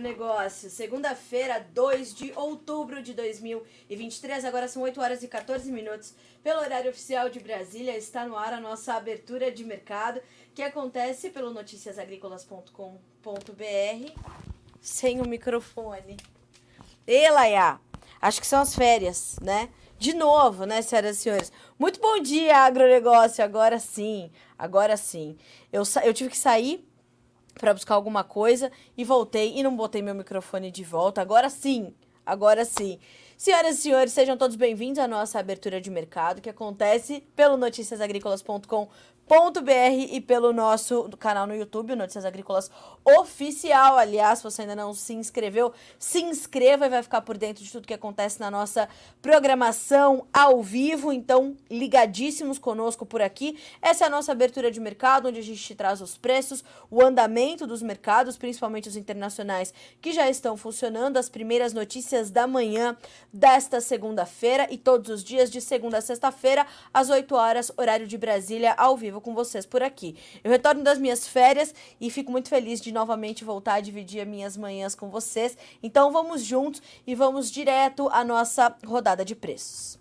agronegócio. Segunda-feira, 2 de outubro de 2023, agora são 8 horas e 14 minutos. Pelo horário oficial de Brasília, está no ar a nossa abertura de mercado, que acontece pelo noticiasagricolas.com.br. Sem o microfone. E Laia, acho que são as férias, né? De novo, né, senhoras e senhores? Muito bom dia, agronegócio. Agora sim, agora sim. Eu, eu tive que sair para buscar alguma coisa e voltei e não botei meu microfone de volta. Agora sim, agora sim. Senhoras e senhores, sejam todos bem-vindos à nossa abertura de mercado que acontece pelo noticiasagricolas.com e pelo nosso canal no YouTube, Notícias Agrícolas Oficial. Aliás, se você ainda não se inscreveu, se inscreva e vai ficar por dentro de tudo que acontece na nossa programação ao vivo. Então, ligadíssimos conosco por aqui. Essa é a nossa abertura de mercado, onde a gente te traz os preços, o andamento dos mercados, principalmente os internacionais, que já estão funcionando, as primeiras notícias da manhã desta segunda-feira e todos os dias de segunda a sexta-feira, às 8 horas, horário de Brasília, ao vivo com vocês por aqui. Eu retorno das minhas férias e fico muito feliz de novamente voltar a dividir as minhas manhãs com vocês. Então vamos juntos e vamos direto à nossa rodada de preços.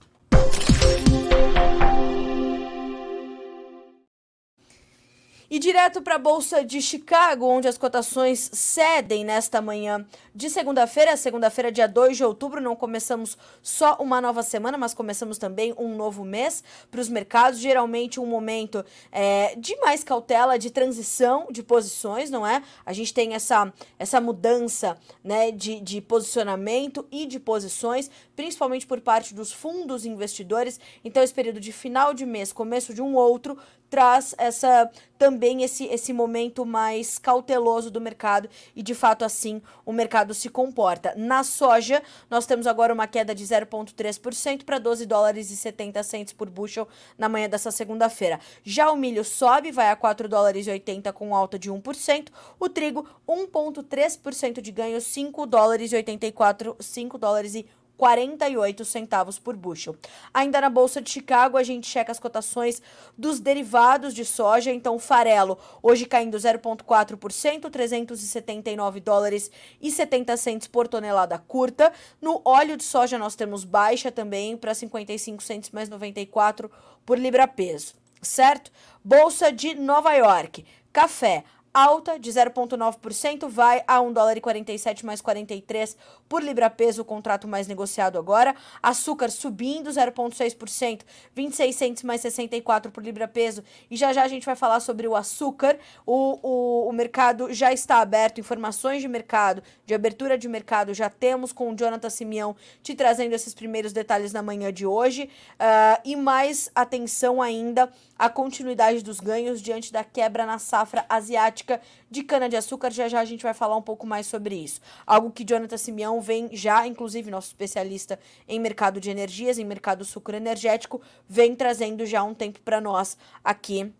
E direto para a Bolsa de Chicago, onde as cotações cedem nesta manhã de segunda-feira, segunda-feira, dia 2 de outubro. Não começamos só uma nova semana, mas começamos também um novo mês para os mercados. Geralmente, um momento é, de mais cautela, de transição de posições, não é? A gente tem essa, essa mudança né, de, de posicionamento e de posições, principalmente por parte dos fundos investidores. Então, esse período de final de mês, começo de um outro, traz essa também esse, esse momento mais cauteloso do mercado e de fato assim o mercado se comporta. Na soja, nós temos agora uma queda de 0,3% para 12 dólares e 70 centos por bushel na manhã dessa segunda-feira. Já o milho sobe, vai a 4 dólares e 80 com alta de 1%, o trigo 1,3% de ganho, 5 dólares e 84, 5 dólares e 48 centavos por bushel. Ainda na Bolsa de Chicago, a gente checa as cotações dos derivados de soja. Então, farelo hoje caindo 0,4%, 379 dólares e 70 centos por tonelada curta. No óleo de soja, nós temos baixa também para 55 centos mais 94 por libra-peso, certo? Bolsa de Nova York. Café alta de 0,9%, vai a 1 dólar e 47 mais 43 por libra-peso, o contrato mais negociado agora. Açúcar subindo 0,6%, 26 centos mais 64 por libra-peso. E já já a gente vai falar sobre o açúcar. O, o, o mercado já está aberto, informações de mercado, de abertura de mercado já temos com o Jonathan Simeão te trazendo esses primeiros detalhes na manhã de hoje. Uh, e mais atenção ainda à continuidade dos ganhos diante da quebra na safra asiática de cana-de-açúcar. Já já a gente vai falar um pouco mais sobre isso. Algo que Jonathan Simeão vem já, inclusive nosso especialista em mercado de energias, em mercado sucro energético, vem trazendo já um tempo para nós aqui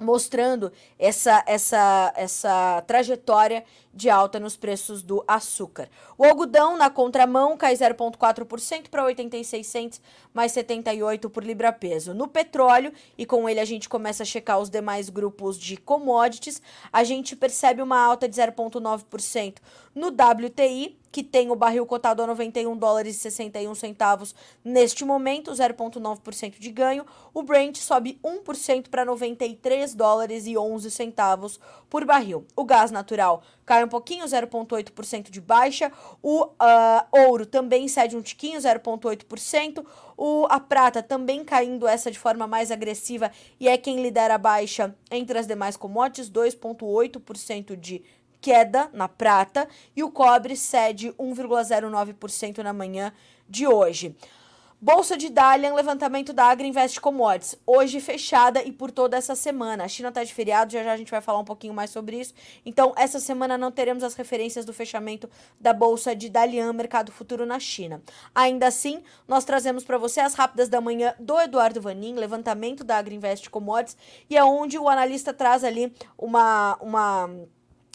mostrando essa, essa, essa trajetória de alta nos preços do açúcar. O algodão na contramão cai 0,4% para 86 centos mais 78 por libra-peso. No petróleo, e com ele a gente começa a checar os demais grupos de commodities, a gente percebe uma alta de 0,9% no WTI, que tem o barril cotado a 91 dólares e 61 centavos neste momento, 0,9% de ganho. O Brent sobe 1% para 93 dólares e 11 centavos por barril. O gás natural cai um pouquinho, 0,8% de baixa. O uh, ouro também cede um tiquinho, 0,8%. O, a prata também caindo essa de forma mais agressiva e é quem lidera a baixa entre as demais commodities, 2,8% de queda na prata e o cobre cede 1,09% na manhã de hoje. Bolsa de Dalian, levantamento da Agriinvest Commodities, hoje fechada e por toda essa semana. A China está de feriado, já já a gente vai falar um pouquinho mais sobre isso. Então, essa semana não teremos as referências do fechamento da Bolsa de Dalian, mercado futuro na China. Ainda assim, nós trazemos para você as rápidas da manhã do Eduardo Vanin, levantamento da Agriinvest Commodities, e é onde o analista traz ali uma. uma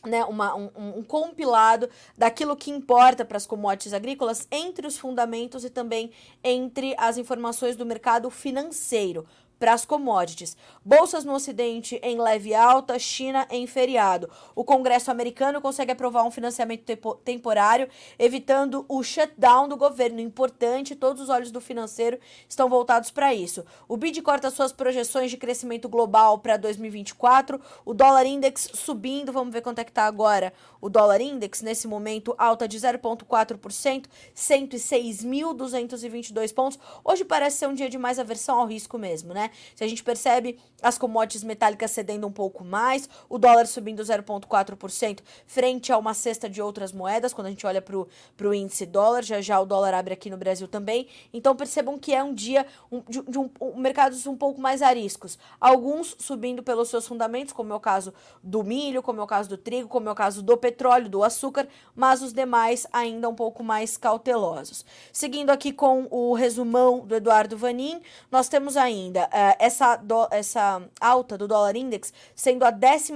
né, uma, um, um, compilado daquilo que importa para as commodities agrícolas entre os fundamentos e também entre as informações do mercado financeiro. Para as commodities. Bolsas no Ocidente em leve alta, China em feriado. O Congresso americano consegue aprovar um financiamento temporário, evitando o shutdown do governo. Importante, todos os olhos do financeiro estão voltados para isso. O BID corta suas projeções de crescimento global para 2024. O dólar index subindo, vamos ver quanto é que está agora. O dólar index, nesse momento, alta de 0,4%, 106.222 pontos. Hoje parece ser um dia de mais aversão ao risco mesmo, né? Se a gente percebe as commodities metálicas cedendo um pouco mais, o dólar subindo 0,4% frente a uma cesta de outras moedas, quando a gente olha para o índice dólar, já já o dólar abre aqui no Brasil também. Então percebam que é um dia um, de, de um, um, mercados um pouco mais ariscos. Alguns subindo pelos seus fundamentos, como é o caso do milho, como é o caso do trigo, como é o caso do petróleo, do açúcar, mas os demais ainda um pouco mais cautelosos. Seguindo aqui com o resumão do Eduardo Vanin, nós temos ainda uh, essa, do, essa alta do dólar index sendo a 11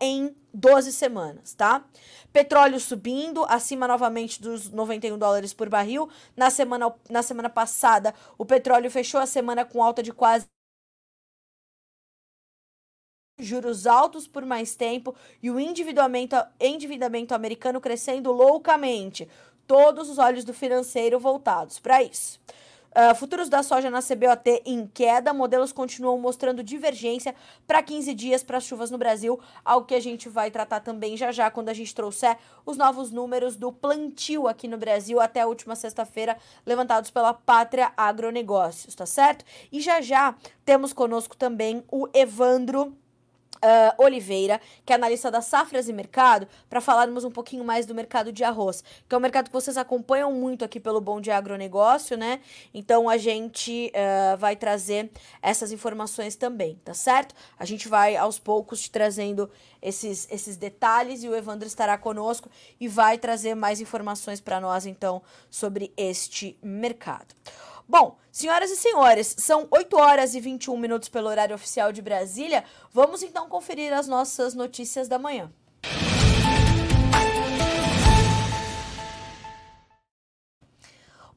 em 12 semanas, tá? Petróleo subindo, acima novamente dos 91 dólares por barril. Na semana, na semana passada, o petróleo fechou a semana com alta de quase juros altos por mais tempo e o endividamento, endividamento americano crescendo loucamente. Todos os olhos do financeiro voltados para isso. Uh, futuros da soja na CBOT em queda, modelos continuam mostrando divergência para 15 dias para as chuvas no Brasil, algo que a gente vai tratar também já já quando a gente trouxer os novos números do plantio aqui no Brasil até a última sexta-feira, levantados pela Pátria Agronegócios, tá certo? E já já temos conosco também o Evandro Uh, Oliveira, que é analista da Safras e Mercado, para falarmos um pouquinho mais do mercado de arroz, que é um mercado que vocês acompanham muito aqui pelo Bom de Agronegócio, né? Então a gente uh, vai trazer essas informações também, tá certo? A gente vai aos poucos te trazendo esses, esses detalhes e o Evandro estará conosco e vai trazer mais informações para nós, então, sobre este mercado. Bom, senhoras e senhores, são 8 horas e 21 minutos pelo horário oficial de Brasília. Vamos então conferir as nossas notícias da manhã.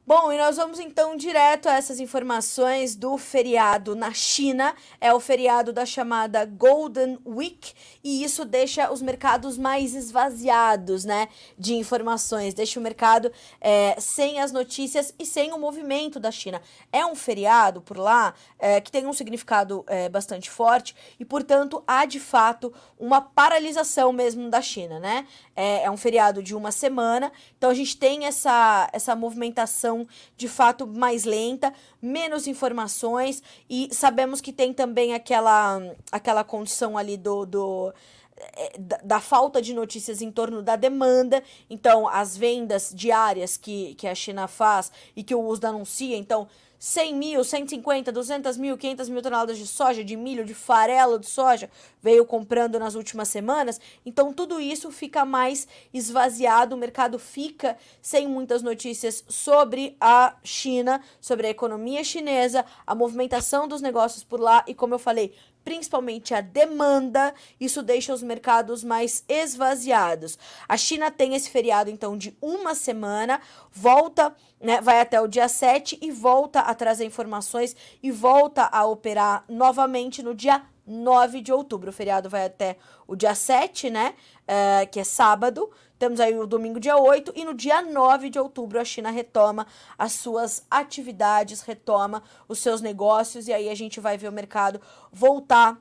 Bom, e nós vamos então direto a essas informações do feriado na China. É o feriado da chamada Golden Week e isso deixa os mercados mais esvaziados, né, de informações. Deixa o mercado é, sem as notícias e sem o movimento da China. É um feriado por lá é, que tem um significado é, bastante forte e, portanto, há de fato uma paralisação mesmo da China, né? É, é um feriado de uma semana, então a gente tem essa, essa movimentação de fato mais lenta, menos informações e sabemos que tem também aquela, aquela condição ali do, do é, da, da, falta de notícias em torno da demanda. Então, as vendas diárias que, que a China faz e que o USDA anuncia, então 100 mil, 150, 200 mil, 500 mil toneladas de soja, de milho, de farelo de soja, veio comprando nas últimas semanas. Então, tudo isso fica mais esvaziado, o mercado fica sem muitas notícias sobre a China, sobre a economia chinesa, a movimentação dos negócios por lá e, como eu falei, principalmente a demanda, isso deixa os mercados mais esvaziados. A China tem esse feriado, então, de uma semana, volta, né, vai até o dia 7 e volta a trazer informações e volta a operar novamente no dia 9 de outubro. O feriado vai até o dia 7, né? Uh, que é sábado. Temos aí o domingo, dia 8, e no dia 9 de outubro a China retoma as suas atividades, retoma os seus negócios, e aí a gente vai ver o mercado voltar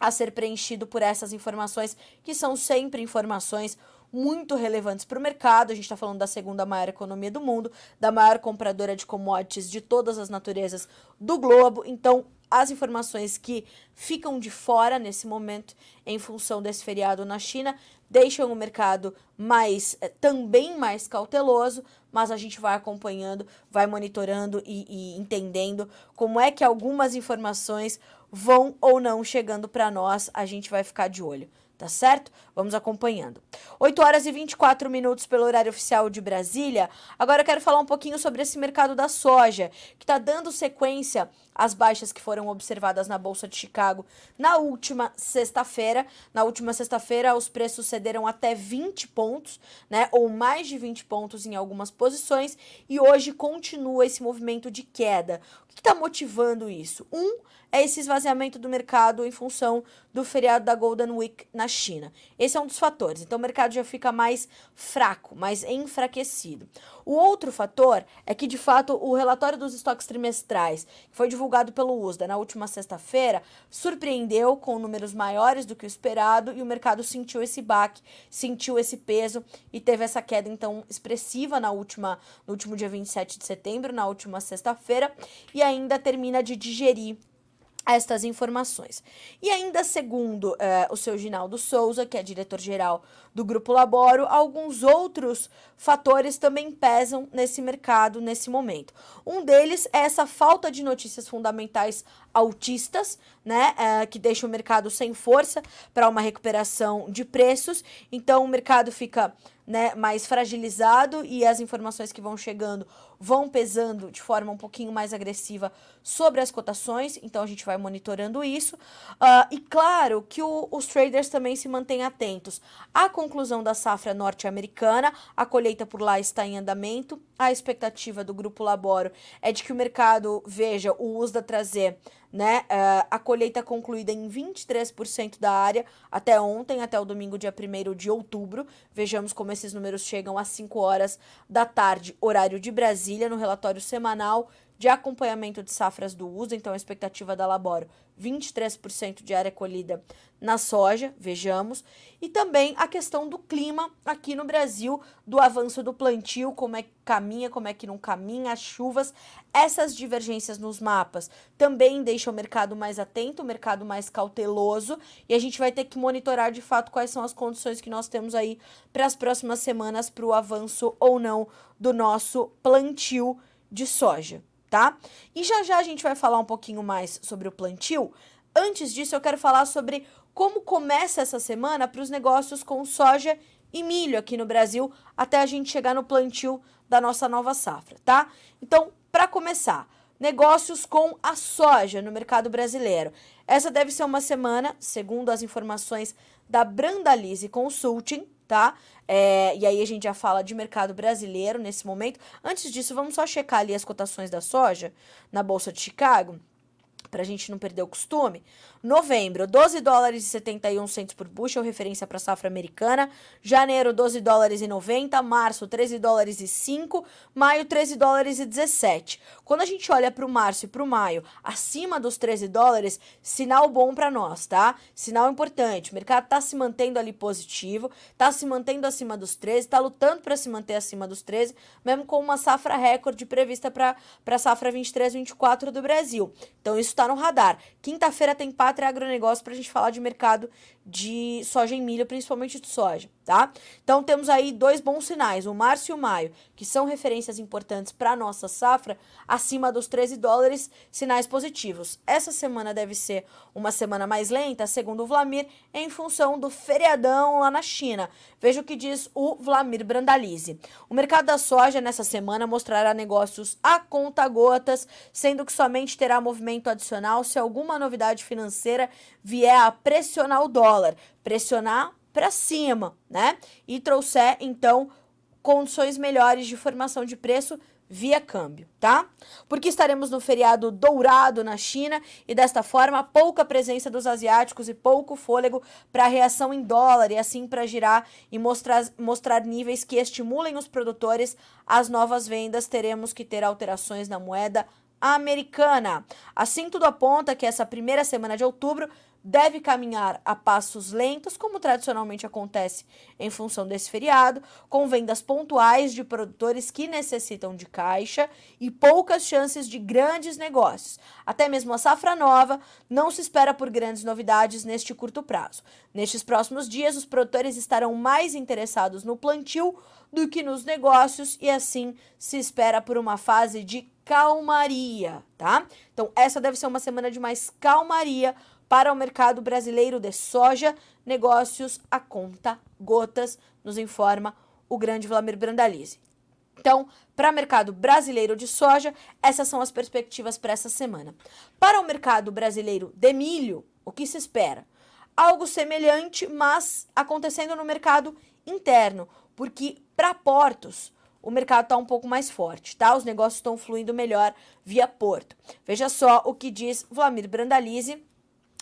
a ser preenchido por essas informações, que são sempre informações muito relevantes para o mercado. A gente está falando da segunda maior economia do mundo, da maior compradora de commodities de todas as naturezas do globo. Então, as informações que ficam de fora nesse momento, em função desse feriado na China, deixam o mercado mais eh, também mais cauteloso, mas a gente vai acompanhando, vai monitorando e, e entendendo como é que algumas informações vão ou não chegando para nós, a gente vai ficar de olho tá certo? Vamos acompanhando. 8 horas e 24 minutos pelo horário oficial de Brasília. Agora eu quero falar um pouquinho sobre esse mercado da soja, que está dando sequência às baixas que foram observadas na Bolsa de Chicago na última sexta-feira. Na última sexta-feira, os preços cederam até 20 pontos, né? Ou mais de 20 pontos em algumas posições, e hoje continua esse movimento de queda. O que está motivando isso? Um é esse esvaziamento do mercado em função do feriado da Golden Week na China. Esse é um dos fatores. Então o mercado já fica mais fraco, mais enfraquecido. O outro fator é que, de fato, o relatório dos estoques trimestrais, que foi divulgado pelo USDA na última sexta-feira, surpreendeu com números maiores do que o esperado e o mercado sentiu esse baque, sentiu esse peso e teve essa queda então expressiva na última, no último dia 27 de setembro, na última sexta-feira, e ainda termina de digerir estas informações. E ainda segundo eh, o seu Ginaldo Souza, que é diretor-geral do Grupo Laboro, alguns outros fatores também pesam nesse mercado nesse momento. Um deles é essa falta de notícias fundamentais altistas, né, eh, que deixa o mercado sem força para uma recuperação de preços. Então o mercado fica né, mais fragilizado e as informações que vão chegando vão pesando de forma um pouquinho mais agressiva sobre as cotações, então a gente vai monitorando isso. Uh, e claro que o, os traders também se mantêm atentos à conclusão da safra norte-americana, a colheita por lá está em andamento, a expectativa do Grupo Laboro é de que o mercado veja o USDA trazer né? Uh, a colheita concluída em 23% da área até ontem, até o domingo, dia 1 de outubro. Vejamos como esses números chegam às 5 horas da tarde, horário de Brasília, no relatório semanal de acompanhamento de safras do uso, então a expectativa da Laboro 23% de área colhida na soja, vejamos, e também a questão do clima aqui no Brasil, do avanço do plantio, como é que caminha, como é que não caminha, as chuvas, essas divergências nos mapas também deixam o mercado mais atento, o mercado mais cauteloso, e a gente vai ter que monitorar de fato quais são as condições que nós temos aí para as próximas semanas para o avanço ou não do nosso plantio de soja tá? E já já a gente vai falar um pouquinho mais sobre o plantio. Antes disso, eu quero falar sobre como começa essa semana para os negócios com soja e milho aqui no Brasil, até a gente chegar no plantio da nossa nova safra, tá? Então, para começar, negócios com a soja no mercado brasileiro. Essa deve ser uma semana, segundo as informações da Brandalise Consulting, tá? É, e aí a gente já fala de mercado brasileiro nesse momento. Antes disso, vamos só checar ali as cotações da soja na Bolsa de Chicago, para a gente não perder o costume. Novembro, 12 dólares e 71 centos por bushel, referência para a safra americana. Janeiro, 12 dólares e 90. Março, 13 dólares e 5. Maio, 13 dólares e 17. Quando a gente olha para o março e para o maio, acima dos 13 dólares, sinal bom para nós, tá? Sinal importante. O mercado está se mantendo ali positivo, está se mantendo acima dos 13, está lutando para se manter acima dos 13, mesmo com uma safra recorde prevista para a safra 23-24 do Brasil. Então, isso está no radar. Quinta-feira tem Pátria Agronegócio para a gente falar de mercado de soja e milho, principalmente de soja, tá? Então temos aí dois bons sinais, o março e o maio, que são referências importantes para a nossa safra, acima dos 13 dólares, sinais positivos. Essa semana deve ser uma semana mais lenta, segundo o Vlamir, em função do feriadão lá na China. Veja o que diz o Vlamir Brandalize. O mercado da soja nessa semana mostrará negócios a conta gotas, sendo que somente terá movimento adicional se alguma novidade financeira vier a pressionar o dólar, pressionar para cima, né? E trouxer então condições melhores de formação de preço via câmbio, tá? Porque estaremos no feriado dourado na China e desta forma pouca presença dos asiáticos e pouco fôlego para reação em dólar e assim para girar e mostrar, mostrar níveis que estimulem os produtores às novas vendas, teremos que ter alterações na moeda americana. Assim tudo aponta que essa primeira semana de outubro deve caminhar a passos lentos, como tradicionalmente acontece em função desse feriado, com vendas pontuais de produtores que necessitam de caixa e poucas chances de grandes negócios. Até mesmo a safra nova não se espera por grandes novidades neste curto prazo. Nestes próximos dias, os produtores estarão mais interessados no plantio do que nos negócios e assim se espera por uma fase de calmaria, tá? Então, essa deve ser uma semana de mais calmaria para o mercado brasileiro de soja, negócios a conta gotas, nos informa o grande Vladimir Brandalize. Então, para o mercado brasileiro de soja, essas são as perspectivas para essa semana. Para o mercado brasileiro de milho, o que se espera? Algo semelhante, mas acontecendo no mercado interno, porque para portos, o mercado está um pouco mais forte, tá? Os negócios estão fluindo melhor via porto. Veja só o que diz Vlamir Brandalize.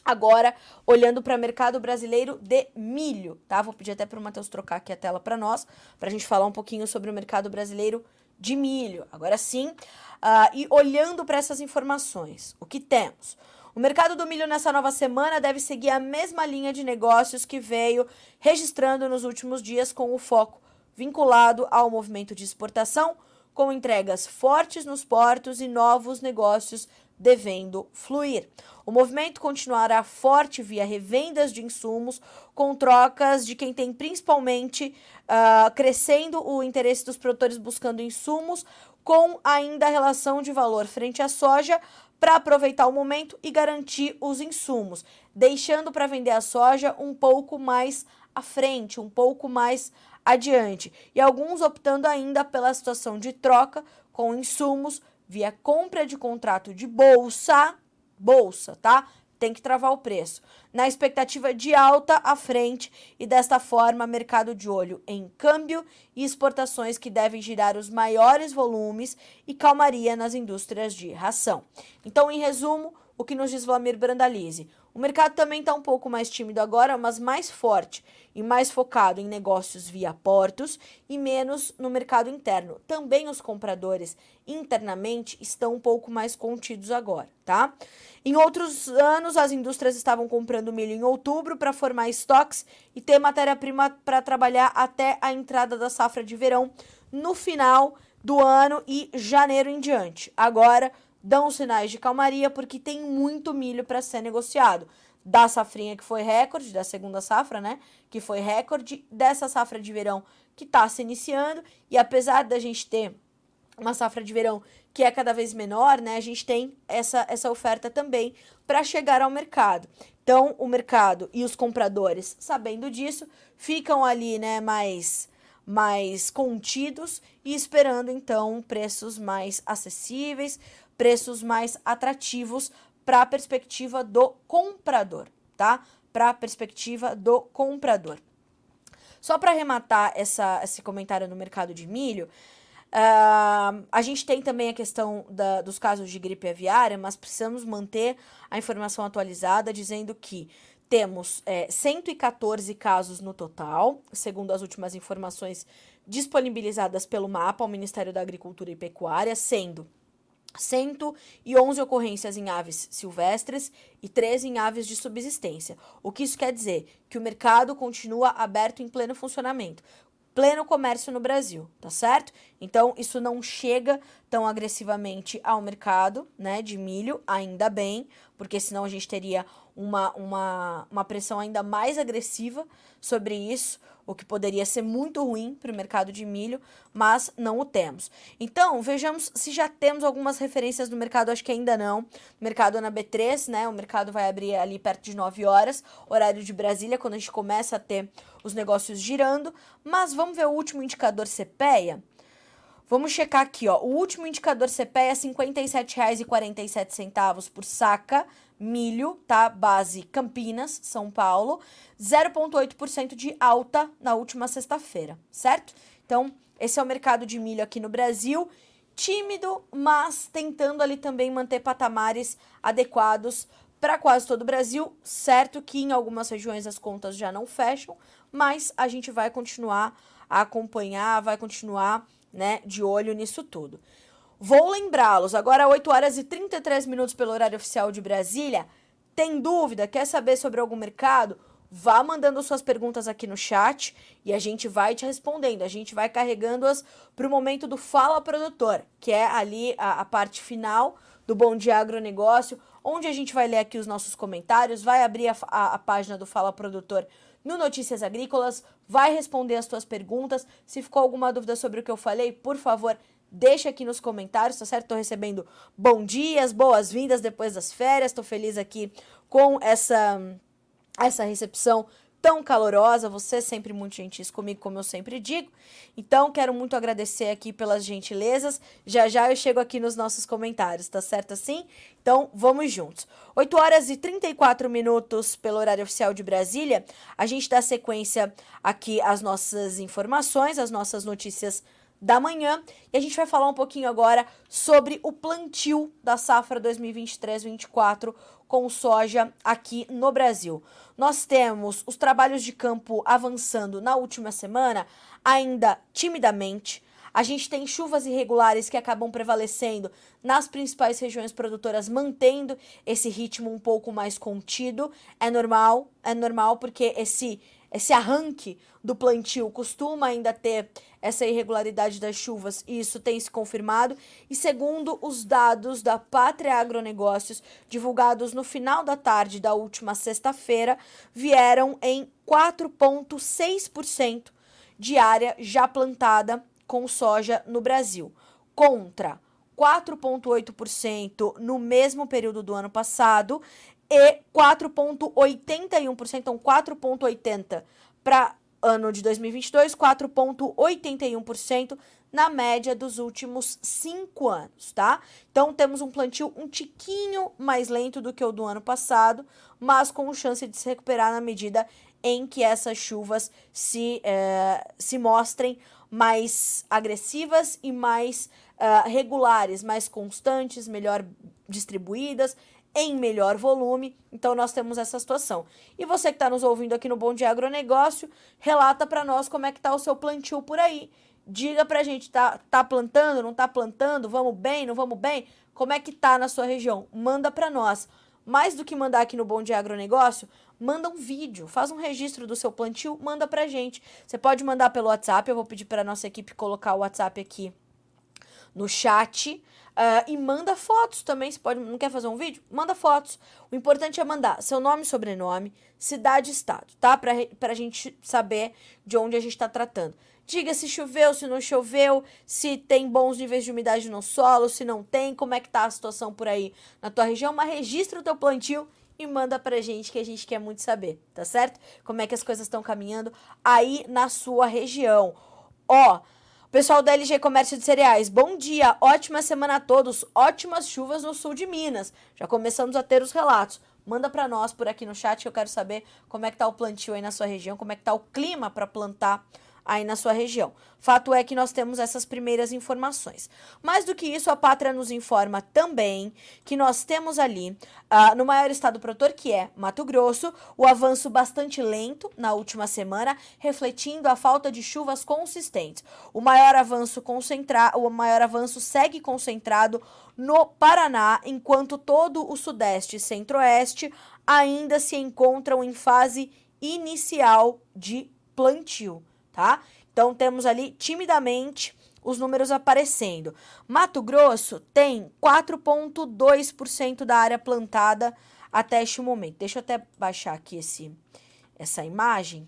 Agora, olhando para o mercado brasileiro de milho, tá? Vou pedir até para o Matheus trocar aqui a tela para nós, para a gente falar um pouquinho sobre o mercado brasileiro de milho. Agora sim, uh, e olhando para essas informações, o que temos? O mercado do milho nessa nova semana deve seguir a mesma linha de negócios que veio registrando nos últimos dias, com o foco vinculado ao movimento de exportação, com entregas fortes nos portos e novos negócios devendo fluir. O movimento continuará forte via revendas de insumos, com trocas de quem tem principalmente uh, crescendo o interesse dos produtores buscando insumos, com ainda a relação de valor frente à soja para aproveitar o momento e garantir os insumos, deixando para vender a soja um pouco mais à frente, um pouco mais adiante, e alguns optando ainda pela situação de troca com insumos via compra de contrato de bolsa, bolsa, tá? Tem que travar o preço. Na expectativa de alta à frente e desta forma, mercado de olho em câmbio e exportações que devem girar os maiores volumes e calmaria nas indústrias de ração. Então, em resumo, o que nos diz Vlamir Brandalize? O mercado também está um pouco mais tímido agora, mas mais forte e mais focado em negócios via portos e menos no mercado interno. Também os compradores internamente estão um pouco mais contidos agora, tá? Em outros anos, as indústrias estavam comprando milho em outubro para formar estoques e ter matéria-prima para trabalhar até a entrada da safra de verão no final do ano e janeiro em diante. Agora, dão sinais de calmaria porque tem muito milho para ser negociado. Da safrinha que foi recorde, da segunda safra, né? Que foi recorde, dessa safra de verão que está se iniciando. E apesar da gente ter uma safra de verão que é cada vez menor, né? A gente tem essa, essa oferta também para chegar ao mercado. Então, o mercado e os compradores, sabendo disso, ficam ali, né, mais mais contidos e esperando então preços mais acessíveis, preços mais atrativos para a perspectiva do comprador, tá? Para a perspectiva do comprador. Só para arrematar essa, esse comentário no mercado de milho, uh, a gente tem também a questão da, dos casos de gripe aviária, mas precisamos manter a informação atualizada, dizendo que temos é, 114 casos no total, segundo as últimas informações disponibilizadas pelo mapa ao Ministério da Agricultura e Pecuária, sendo 111 ocorrências em aves silvestres e 13 em aves de subsistência. O que isso quer dizer? Que o mercado continua aberto em pleno funcionamento, pleno comércio no Brasil, tá certo? Então, isso não chega tão agressivamente ao mercado, né, de milho, ainda bem, porque senão a gente teria uma, uma, uma pressão ainda mais agressiva sobre isso, o que poderia ser muito ruim para o mercado de milho, mas não o temos. Então, vejamos se já temos algumas referências no mercado, acho que ainda não. Mercado na B3, né? O mercado vai abrir ali perto de 9 horas, horário de Brasília, quando a gente começa a ter os negócios girando. Mas vamos ver o último indicador CPEA. Vamos checar aqui, ó. O último indicador CPEA é R$ 57,47 por saca milho, tá? Base Campinas, São Paulo, 0,8% de alta na última sexta-feira, certo? Então, esse é o mercado de milho aqui no Brasil, tímido, mas tentando ali também manter patamares adequados para quase todo o Brasil, certo que em algumas regiões as contas já não fecham, mas a gente vai continuar a acompanhar, vai continuar, né, de olho nisso tudo. Vou lembrá-los, agora 8 horas e 33 minutos pelo horário oficial de Brasília. Tem dúvida? Quer saber sobre algum mercado? Vá mandando suas perguntas aqui no chat e a gente vai te respondendo. A gente vai carregando-as para o momento do Fala Produtor, que é ali a, a parte final do Bom Dia Agronegócio, onde a gente vai ler aqui os nossos comentários, vai abrir a, a, a página do Fala Produtor no Notícias Agrícolas, vai responder as tuas perguntas. Se ficou alguma dúvida sobre o que eu falei, por favor, Deixa aqui nos comentários, tá certo? Tô recebendo bom dias, boas-vindas depois das férias. Tô feliz aqui com essa essa recepção tão calorosa. Você é sempre muito gentil comigo, como eu sempre digo. Então, quero muito agradecer aqui pelas gentilezas. Já já eu chego aqui nos nossos comentários, tá certo assim? Então, vamos juntos. 8 horas e 34 minutos pelo horário oficial de Brasília. A gente dá sequência aqui às nossas informações, às nossas notícias da manhã. E a gente vai falar um pouquinho agora sobre o plantio da safra 2023-24 com soja aqui no Brasil. Nós temos os trabalhos de campo avançando na última semana, ainda timidamente. A gente tem chuvas irregulares que acabam prevalecendo nas principais regiões produtoras, mantendo esse ritmo um pouco mais contido. É normal, é normal porque esse esse arranque do plantio costuma ainda ter essa irregularidade das chuvas e isso tem se confirmado. E segundo os dados da Pátria Agronegócios, divulgados no final da tarde da última sexta-feira, vieram em 4,6% de área já plantada com soja no Brasil, contra 4,8% no mesmo período do ano passado e 4,81%, então 4,80% para ano de 2022, 4,81% na média dos últimos cinco anos, tá? Então temos um plantio um tiquinho mais lento do que o do ano passado, mas com chance de se recuperar na medida em que essas chuvas se, eh, se mostrem mais agressivas e mais uh, regulares, mais constantes, melhor distribuídas, em melhor volume. Então nós temos essa situação. E você que está nos ouvindo aqui no Bom Dia Agronegócio, relata para nós como é que tá o seu plantio por aí. Diga pra gente, tá, tá plantando, não tá plantando, vamos bem, não vamos bem? Como é que tá na sua região? Manda para nós. Mais do que mandar aqui no Bom Dia Agronegócio, manda um vídeo, faz um registro do seu plantio, manda pra gente. Você pode mandar pelo WhatsApp, eu vou pedir para nossa equipe colocar o WhatsApp aqui no chat. Uh, e manda fotos também. Você pode, não quer fazer um vídeo? Manda fotos. O importante é mandar seu nome, sobrenome, cidade e estado, tá? Pra, pra gente saber de onde a gente tá tratando. Diga se choveu, se não choveu, se tem bons níveis de umidade no solo, se não tem, como é que tá a situação por aí na tua região. Mas registra o teu plantio e manda pra gente que a gente quer muito saber, tá certo? Como é que as coisas estão caminhando aí na sua região. Ó, pessoal da LG Comércio de Cereais, bom dia, ótima semana a todos, ótimas chuvas no sul de Minas. Já começamos a ter os relatos. Manda para nós por aqui no chat que eu quero saber como é que tá o plantio aí na sua região, como é que tá o clima para plantar aí na sua região. Fato é que nós temos essas primeiras informações. Mais do que isso, a Pátria nos informa também que nós temos ali, uh, no maior estado produtor, que é Mato Grosso, o avanço bastante lento na última semana, refletindo a falta de chuvas consistentes. O maior avanço concentra o maior avanço segue concentrado no Paraná, enquanto todo o sudeste e centro-oeste ainda se encontram em fase inicial de plantio tá? Então temos ali timidamente os números aparecendo. Mato Grosso tem 4,2% da área plantada até este momento. Deixa eu até baixar aqui esse, essa imagem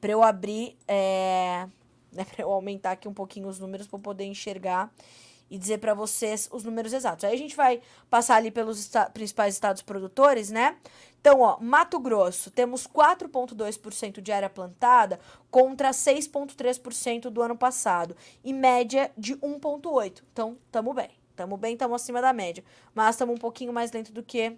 para eu abrir, é, né, para eu aumentar aqui um pouquinho os números para poder enxergar e dizer para vocês os números exatos. Aí a gente vai passar ali pelos principais estados produtores, né? Então, ó, Mato Grosso, temos 4,2% de área plantada contra 6,3% do ano passado e média de 1,8%. Então, tamo bem, tamo bem, tamo acima da média, mas estamos um pouquinho mais lento do que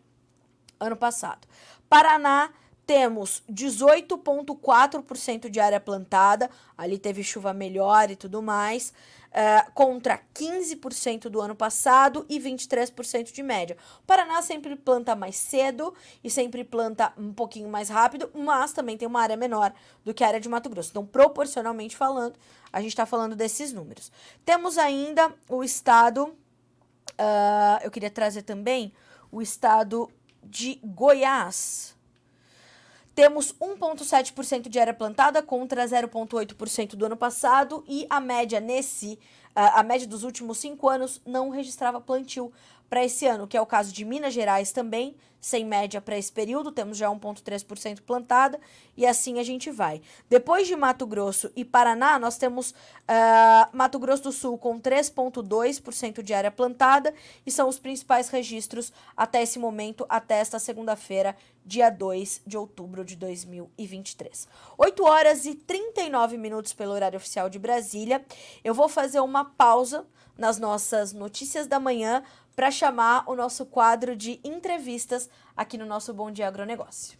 ano passado. Paraná, temos 18,4% de área plantada, ali teve chuva melhor e tudo mais uh, contra 15% do ano passado e 23% de média. O Paraná sempre planta mais cedo e sempre planta um pouquinho mais rápido, mas também tem uma área menor do que a área de Mato Grosso. Então, proporcionalmente falando, a gente está falando desses números. Temos ainda o estado, uh, eu queria trazer também o estado de Goiás. Temos 1,7% de área plantada contra 0,8% do ano passado e a média nesse, a média dos últimos cinco anos não registrava plantio para esse ano, que é o caso de Minas Gerais também, sem média para esse período, temos já 1,3% plantada, e assim a gente vai. Depois de Mato Grosso e Paraná, nós temos uh, Mato Grosso do Sul com 3,2% de área plantada, e são os principais registros até esse momento, até esta segunda-feira, dia 2 de outubro de 2023. 8 horas e 39 minutos pelo horário oficial de Brasília. Eu vou fazer uma pausa nas nossas notícias da manhã para chamar o nosso quadro de entrevistas aqui no nosso Bom Dia Agronegócio.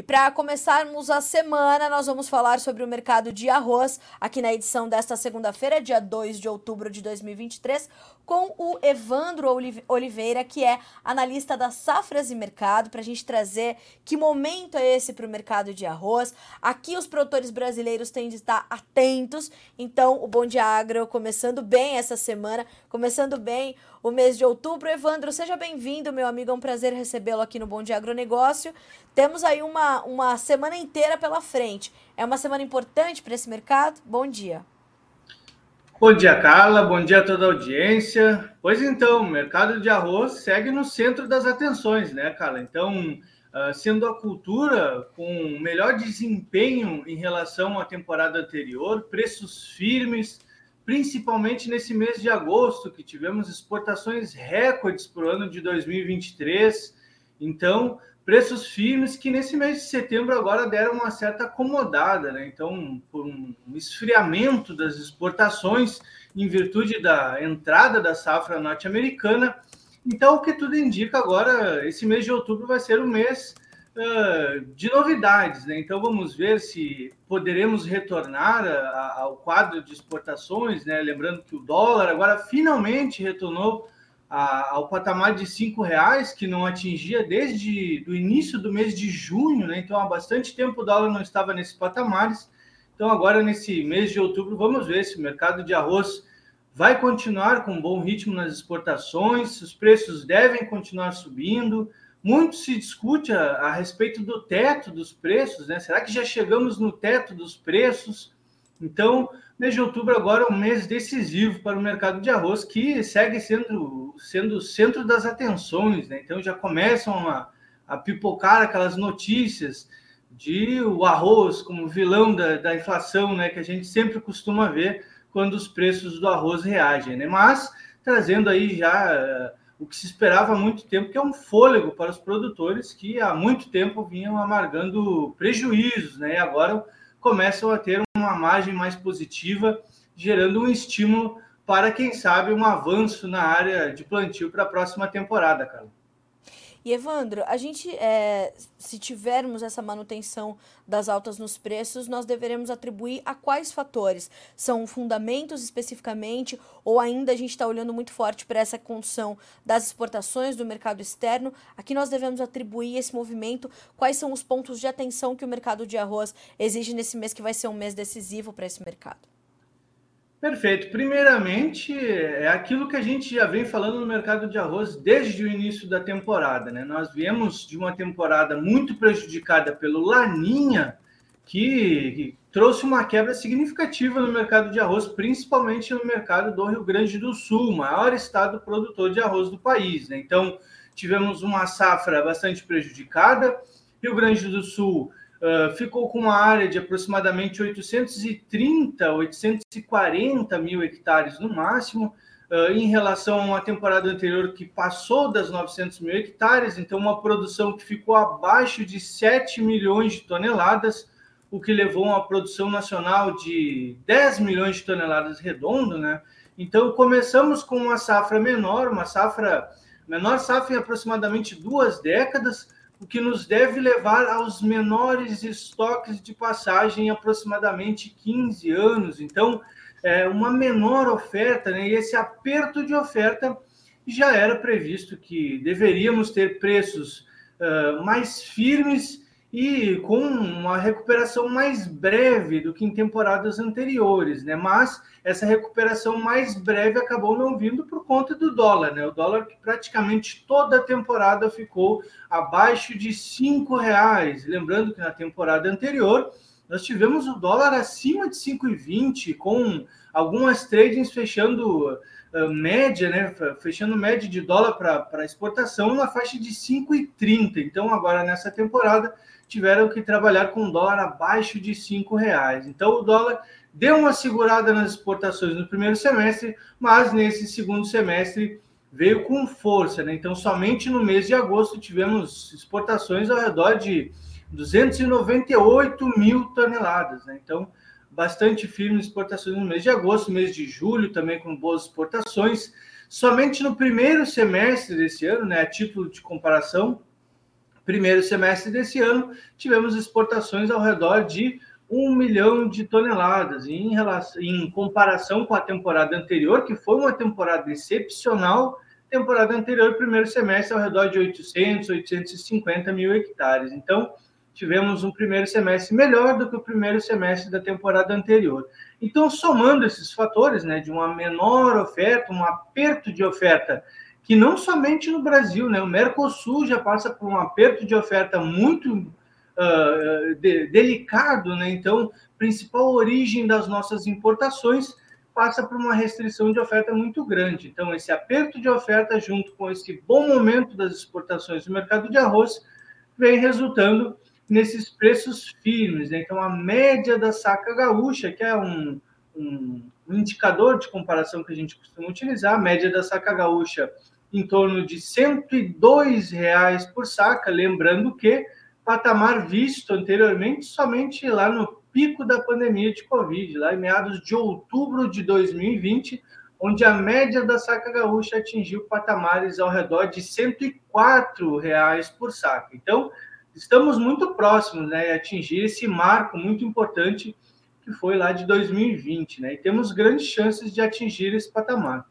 E para começarmos a semana, nós vamos falar sobre o mercado de arroz aqui na edição desta segunda-feira, dia 2 de outubro de 2023, com o Evandro Oliveira, que é analista da Safras e Mercado, para a gente trazer que momento é esse para o mercado de arroz. Aqui os produtores brasileiros têm de estar atentos, então o Bom Dia Agro começando bem essa semana, começando bem o mês de outubro. Evandro, seja bem-vindo, meu amigo. É um prazer recebê-lo aqui no Bom Dia Agronegócio. Temos aí uma, uma semana inteira pela frente. É uma semana importante para esse mercado? Bom dia. Bom dia, Carla. Bom dia a toda a audiência. Pois então, o mercado de arroz segue no centro das atenções, né, Carla? Então, uh, sendo a cultura com melhor desempenho em relação à temporada anterior, preços firmes, principalmente nesse mês de agosto, que tivemos exportações recordes para o ano de 2023. Então, preços firmes que nesse mês de setembro agora deram uma certa acomodada, né? Então, por um esfriamento das exportações em virtude da entrada da safra norte-americana. Então, o que tudo indica agora, esse mês de outubro vai ser um mês de novidades, né? Então vamos ver se poderemos retornar a, ao quadro de exportações, né? Lembrando que o dólar agora finalmente retornou a, ao patamar de cinco reais que não atingia desde o início do mês de junho, né? Então há bastante tempo o dólar não estava nesses patamares. Então agora nesse mês de outubro vamos ver se o mercado de arroz vai continuar com bom ritmo nas exportações, os preços devem continuar subindo. Muito se discute a, a, respeito do teto dos preços, né? Será que já chegamos no teto dos preços? Então, mês de outubro agora é um mês decisivo para o mercado de arroz, que segue sendo, sendo o centro das atenções, né? Então já começam a, a pipocar aquelas notícias de o arroz como vilão da, da inflação, né? Que a gente sempre costuma ver quando os preços do arroz reagem, né? Mas trazendo aí já o que se esperava há muito tempo, que é um fôlego para os produtores que há muito tempo vinham amargando prejuízos, né? E agora começam a ter uma margem mais positiva, gerando um estímulo para, quem sabe, um avanço na área de plantio para a próxima temporada, Carlos. E Evandro, a gente, é, se tivermos essa manutenção das altas nos preços, nós deveremos atribuir a quais fatores? São fundamentos especificamente, ou ainda a gente está olhando muito forte para essa condição das exportações do mercado externo? Aqui nós devemos atribuir esse movimento. Quais são os pontos de atenção que o mercado de arroz exige nesse mês, que vai ser um mês decisivo para esse mercado? Perfeito. Primeiramente, é aquilo que a gente já vem falando no mercado de arroz desde o início da temporada. Né? Nós viemos de uma temporada muito prejudicada pelo Laninha, que, trouxe uma quebra significativa no mercado de arroz, principalmente no mercado do Rio Grande do Sul, maior estado produtor de arroz do país. Né? Então, tivemos uma safra bastante prejudicada. Rio Grande do Sul Uh, ficou com uma área de aproximadamente 830, 840 mil hectares no máximo, uh, em relação uma temporada anterior que passou das 900 mil hectares, então uma produção que ficou abaixo de 7 milhões de toneladas, o que levou a uma produção nacional de 10 milhões de toneladas redondo, né? Então começamos com uma safra menor, uma safra menor safra em aproximadamente duas décadas, o que nos deve levar aos menores estoques de passagem em aproximadamente 15 anos. Então, é uma menor oferta, né? E esse aperto de oferta já era previsto que deveríamos ter preços uh, mais firmes e com uma recuperação mais breve do que em temporadas anteriores, né? Mas essa recuperação mais breve acabou não vindo por conta do dólar, né? O dólar que praticamente toda a temporada ficou abaixo de cinco reais. Lembrando que na temporada anterior nós tivemos o dólar acima de 5,20, com algumas tradings fechando uh, média, né? Fechando média de dólar para exportação na faixa de 5,30. Então, agora nessa temporada tiveram que trabalhar com dólar abaixo de cinco reais. Então o dólar deu uma segurada nas exportações no primeiro semestre, mas nesse segundo semestre veio com força. Né? Então somente no mês de agosto tivemos exportações ao redor de 298 mil toneladas. Né? Então bastante firme exportações no mês de agosto, mês de julho também com boas exportações. Somente no primeiro semestre desse ano, né, a título de comparação, primeiro semestre desse ano, tivemos exportações ao redor de um milhão de toneladas, em, relação, em comparação com a temporada anterior, que foi uma temporada excepcional, temporada anterior, primeiro semestre, ao redor de 800, 850 mil hectares. Então, tivemos um primeiro semestre melhor do que o primeiro semestre da temporada anterior. Então, somando esses fatores, né, de uma menor oferta, um aperto de oferta que não somente no Brasil, né? O Mercosul já passa por um aperto de oferta muito uh, de, delicado, né? Então, principal origem das nossas importações passa por uma restrição de oferta muito grande. Então, esse aperto de oferta, junto com esse bom momento das exportações do mercado de arroz, vem resultando nesses preços firmes. Né? Então, a média da saca gaúcha, que é um, um, indicador de comparação que a gente costuma utilizar, a média da saca gaúcha em torno de 102 reais por saca, lembrando que patamar visto anteriormente somente lá no pico da pandemia de Covid, lá em meados de outubro de 2020, onde a média da saca gaúcha atingiu patamares ao redor de 104 reais por saca. Então, estamos muito próximos né, a atingir esse marco muito importante que foi lá de 2020, né? E temos grandes chances de atingir esse patamar.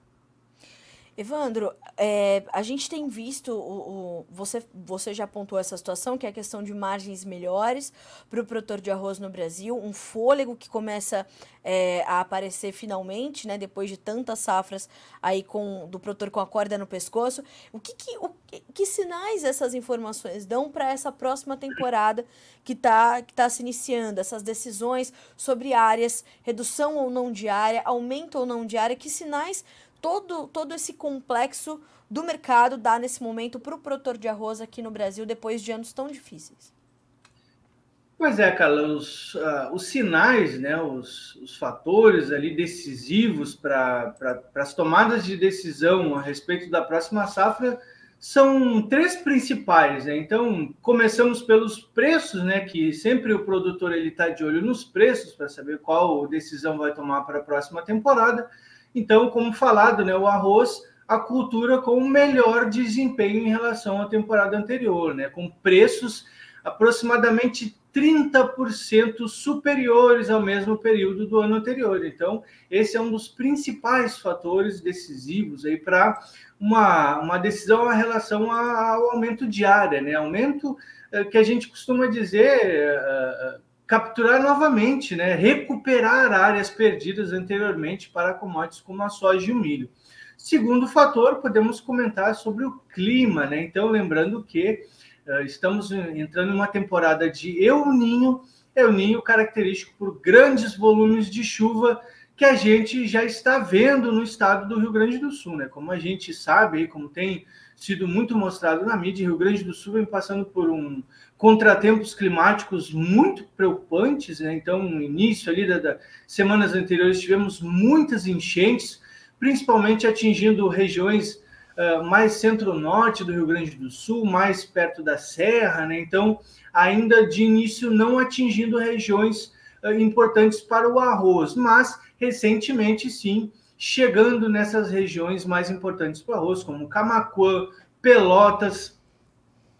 Evandro, é, a gente tem visto, o, o, você, você já apontou essa situação, que é a questão de margens melhores para o produtor de arroz no Brasil, um fôlego que começa é, a aparecer finalmente, né, depois de tantas safras aí com, do produtor com a corda no pescoço. O que, que, o, que sinais essas informações dão para essa próxima temporada que está que tá se iniciando? Essas decisões sobre áreas, redução ou não de área, aumento ou não de área, que sinais todo, todo esse complexo do mercado dá nesse momento para o produtor de arroz aqui no Brasil depois de anos tão difíceis? Pois é, Carla, os, uh, os sinais, né, os, os fatores ali decisivos para as tomadas de decisão a respeito da próxima safra são três principais. Né? Então, começamos pelos preços, né, que sempre o produtor está de olho nos preços para saber qual decisão vai tomar para a próxima temporada. Então, como falado, né, o arroz, a cultura com o melhor desempenho em relação à temporada anterior, né, com preços aproximadamente 30% superiores ao mesmo período do ano anterior. Então, esse é um dos principais fatores decisivos aí para uma, uma decisão em relação ao aumento de área, né? Aumento eh, que a gente costuma dizer uh, capturar novamente, né, recuperar áreas perdidas anteriormente para commodities como a soja e o milho. Segundo fator, podemos comentar sobre o clima, né? Então, lembrando que uh, estamos entrando em uma temporada de El Ninho, El Ninho característico por grandes volumes de chuva que a gente já está vendo no estado do Rio Grande do Sul, né? Como a gente sabe, como tem sido muito mostrado na mídia, Rio Grande do Sul vem passando por um contratempos climáticos muito preocupantes, né? Então, no início ali das da semanas anteriores tivemos muitas enchentes, principalmente atingindo regiões uh, mais centro-norte do Rio Grande do Sul, mais perto da serra, né? Então, ainda de início não atingindo regiões uh, importantes para o arroz, mas recentemente sim chegando nessas regiões mais importantes para o arroz, como Camacuã, Pelotas,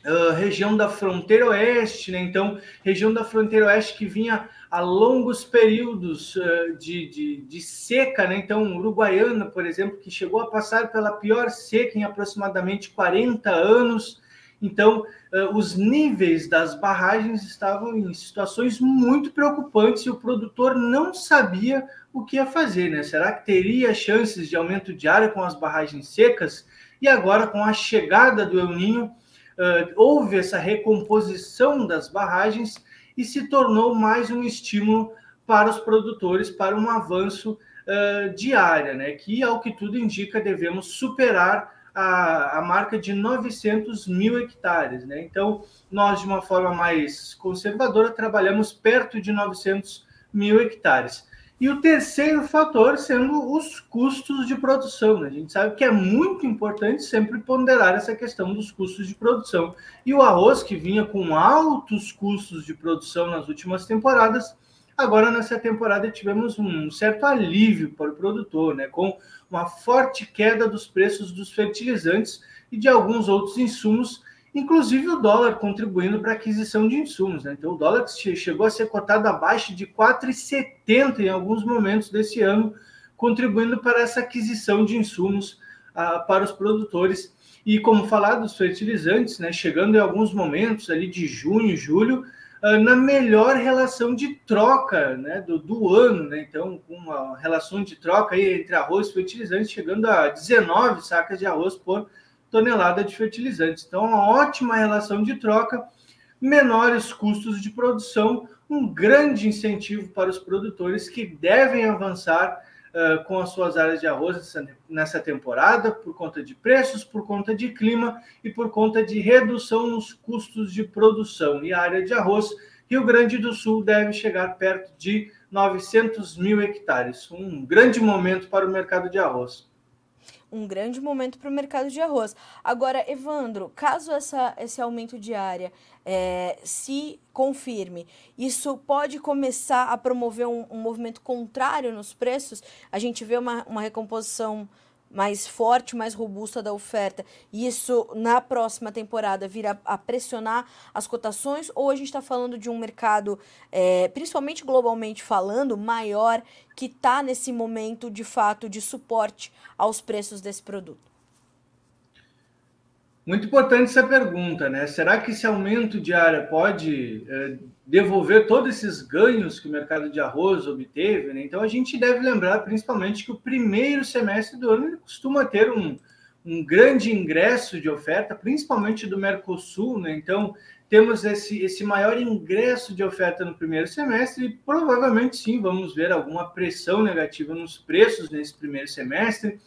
uh, região da fronteira oeste, né? Então, região da fronteira oeste que vinha a longos períodos uh, de, de, de, seca, né? Então, Uruguaiana, por exemplo, que chegou a passar pela pior seca em aproximadamente 40 anos. Então, uh, os níveis das barragens estavam em situações muito preocupantes e o produtor não sabia o que ia fazer, né? Será que teria chances de aumento de área com as barragens secas? E agora, com a chegada do El Ninho, uh, houve essa recomposição das barragens e se tornou mais um estímulo para os produtores para um avanço uh, né? Que, ao que tudo indica, devemos superar a, a, marca de 900 mil hectares. Né? Então, nós, de uma forma mais conservadora, trabalhamos perto de 900 mil hectares. E o terceiro fator sendo os custos de produção. Né? A gente sabe que é muito importante sempre ponderar essa questão dos custos de produção. E o arroz, que vinha com altos custos de produção nas últimas temporadas, agora nessa temporada tivemos um certo alívio para o produtor, né? com uma forte queda dos preços dos fertilizantes e de alguns outros insumos inclusive o dólar contribuindo para a aquisição de insumos. Né? Então, o dólar chegou a ser cotado abaixo de 4,70 em alguns momentos desse ano, contribuindo para essa aquisição de insumos ah, para os produtores. E como falar dos fertilizantes, né, chegando em alguns momentos ali de junho, julho, ah, na melhor relação de troca né, do, do ano. Né? Então, com uma relação de troca aí entre arroz e fertilizantes, chegando a 19 sacas de arroz por tonelada de fertilizantes. Então, uma ótima relação de troca, menores custos de produção, um grande incentivo para os produtores que devem avançar uh, com as suas áreas de arroz nessa temporada, por conta de preços, por conta de clima e por conta de redução nos custos de produção. E a área de arroz, Rio Grande do Sul deve chegar perto de 900 mil hectares. Um grande momento para o mercado de arroz um grande momento para o mercado de arroz. Agora, Evandro, caso essa, esse aumento de área é, se confirme, isso pode começar a promover um, um movimento contrário nos preços? A gente vê uma, uma recomposição mais forte, mais robusta da oferta, e isso na próxima temporada vira a pressionar as cotações, ou a gente está falando de um mercado, é, principalmente globalmente falando, maior, que está nesse momento de fato de suporte aos preços desse produto? Muito importante essa pergunta, né? Será que esse aumento de área pode é, devolver todos esses ganhos que o mercado de arroz obteve? Né? Então a gente deve lembrar principalmente que o primeiro semestre do ano costuma ter um, um grande ingresso de oferta, principalmente do Mercosul, né? Então temos esse, esse maior ingresso de oferta no primeiro semestre e provavelmente sim vamos ver alguma pressão negativa nos preços nesse primeiro semestre.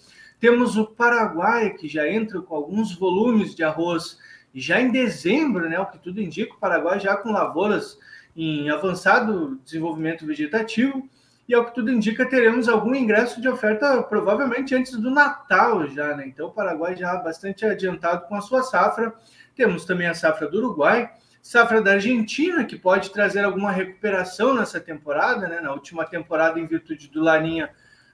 Temos o Paraguai, que já entra com alguns volumes de arroz já em dezembro, né, o que tudo indica, o Paraguai já com lavouras em avançado desenvolvimento vegetativo, e ao que tudo indica, teremos algum ingresso de oferta provavelmente antes do Natal já, né? Então, o Paraguai já bastante adiantado com a sua safra. Temos também a safra do Uruguai, safra da Argentina, que pode trazer alguma recuperação nessa temporada, né? Na última temporada, em virtude do Laninha,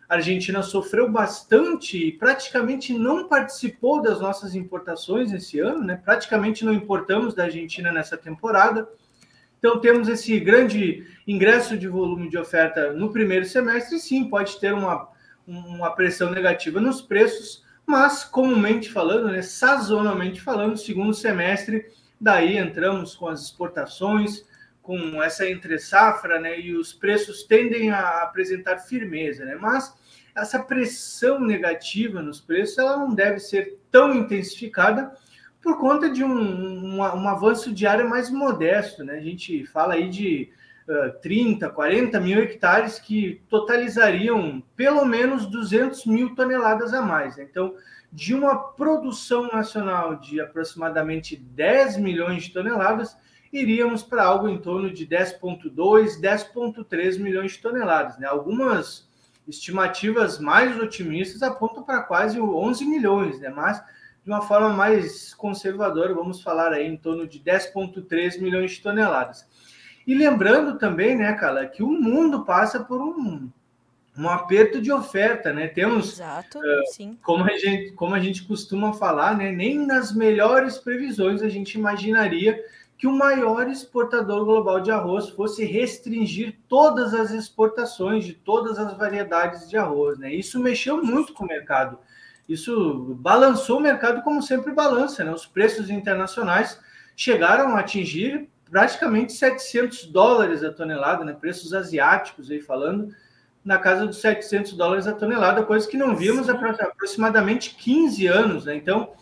a Argentina sofreu bastante e praticamente não participou das nossas importações esse ano, né? Praticamente não importamos da Argentina nessa temporada. Então temos esse grande ingresso de volume de oferta no primeiro semestre, sim, pode ter uma, uma pressão negativa nos preços, mas comumente falando, né, sazonalmente falando, segundo semestre, daí entramos com as exportações, com essa entre safra, né, e os preços tendem a apresentar firmeza, né? Mas essa pressão negativa nos preços, ela não deve ser tão intensificada por conta de um, um, um avanço diário mais modesto, né? A gente fala aí de uh, 30, 40 mil hectares que totalizariam pelo menos 200 mil toneladas a mais. Né? Então, de uma produção nacional de aproximadamente 10 milhões de toneladas, iríamos para algo em torno de 10,2, 10,3 milhões de toneladas. Né? Algumas estimativas mais otimistas apontam para quase 11 milhões, né? mas de uma forma mais conservadora, vamos falar aí em torno de 10,3 milhões de toneladas. E lembrando também, né, Carla, que o mundo passa por um, um aperto de oferta, né? Temos, Exato, uh, como a gente como a gente costuma falar, né? Nem nas melhores previsões a gente imaginaria que o maior exportador global de arroz fosse restringir todas as exportações de todas as variedades de arroz. Né? Isso mexeu muito com o mercado. Isso balançou o mercado como sempre balança. Né? Os preços internacionais chegaram a atingir praticamente 700 dólares a tonelada, né? preços asiáticos aí falando, na casa dos 700 dólares a tonelada, coisa que não vimos há aproximadamente 15 anos. Né? Então,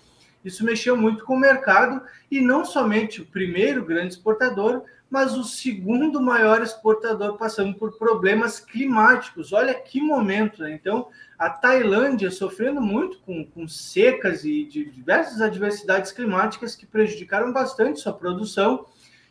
isso mexeu muito com o mercado e não somente o primeiro grande exportador, mas o segundo maior exportador passando por problemas climáticos. Olha que momento, né? Então, a Tailândia sofrendo muito com, com secas e de diversas adversidades climáticas que prejudicaram bastante sua produção.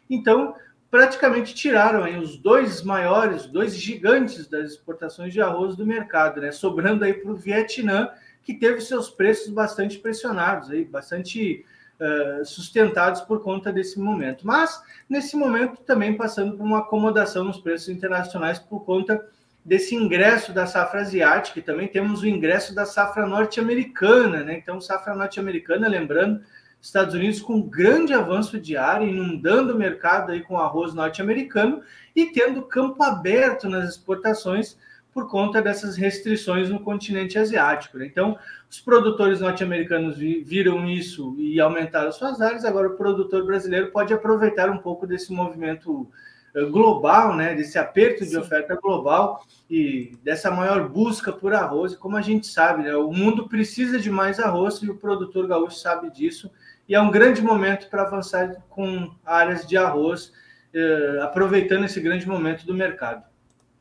Então, praticamente tiraram aí os dois maiores, dois gigantes das exportações de arroz do mercado, né? Sobrando aí para o Vietnã, que teve seus preços bastante pressionados, aí, bastante uh, sustentados por conta desse momento. Mas, nesse momento, também passando por uma acomodação nos preços internacionais por conta desse ingresso da safra asiática, e também temos o ingresso da safra norte-americana, né? Então, safra norte-americana, lembrando, Estados Unidos com grande avanço diário, inundando o mercado aí com arroz norte-americano e tendo campo aberto nas exportações por conta dessas restrições no continente asiático. Né? Então, os produtores norte-americanos viram isso e aumentaram suas áreas, agora o produtor brasileiro pode aproveitar um pouco desse movimento eh, global, né, desse aperto de Sim. oferta global e dessa maior busca por arroz. E como a gente sabe, né, o mundo precisa de mais arroz e o produtor gaúcho sabe disso e é um grande momento para avançar com áreas de arroz, eh, aproveitando esse grande momento do mercado.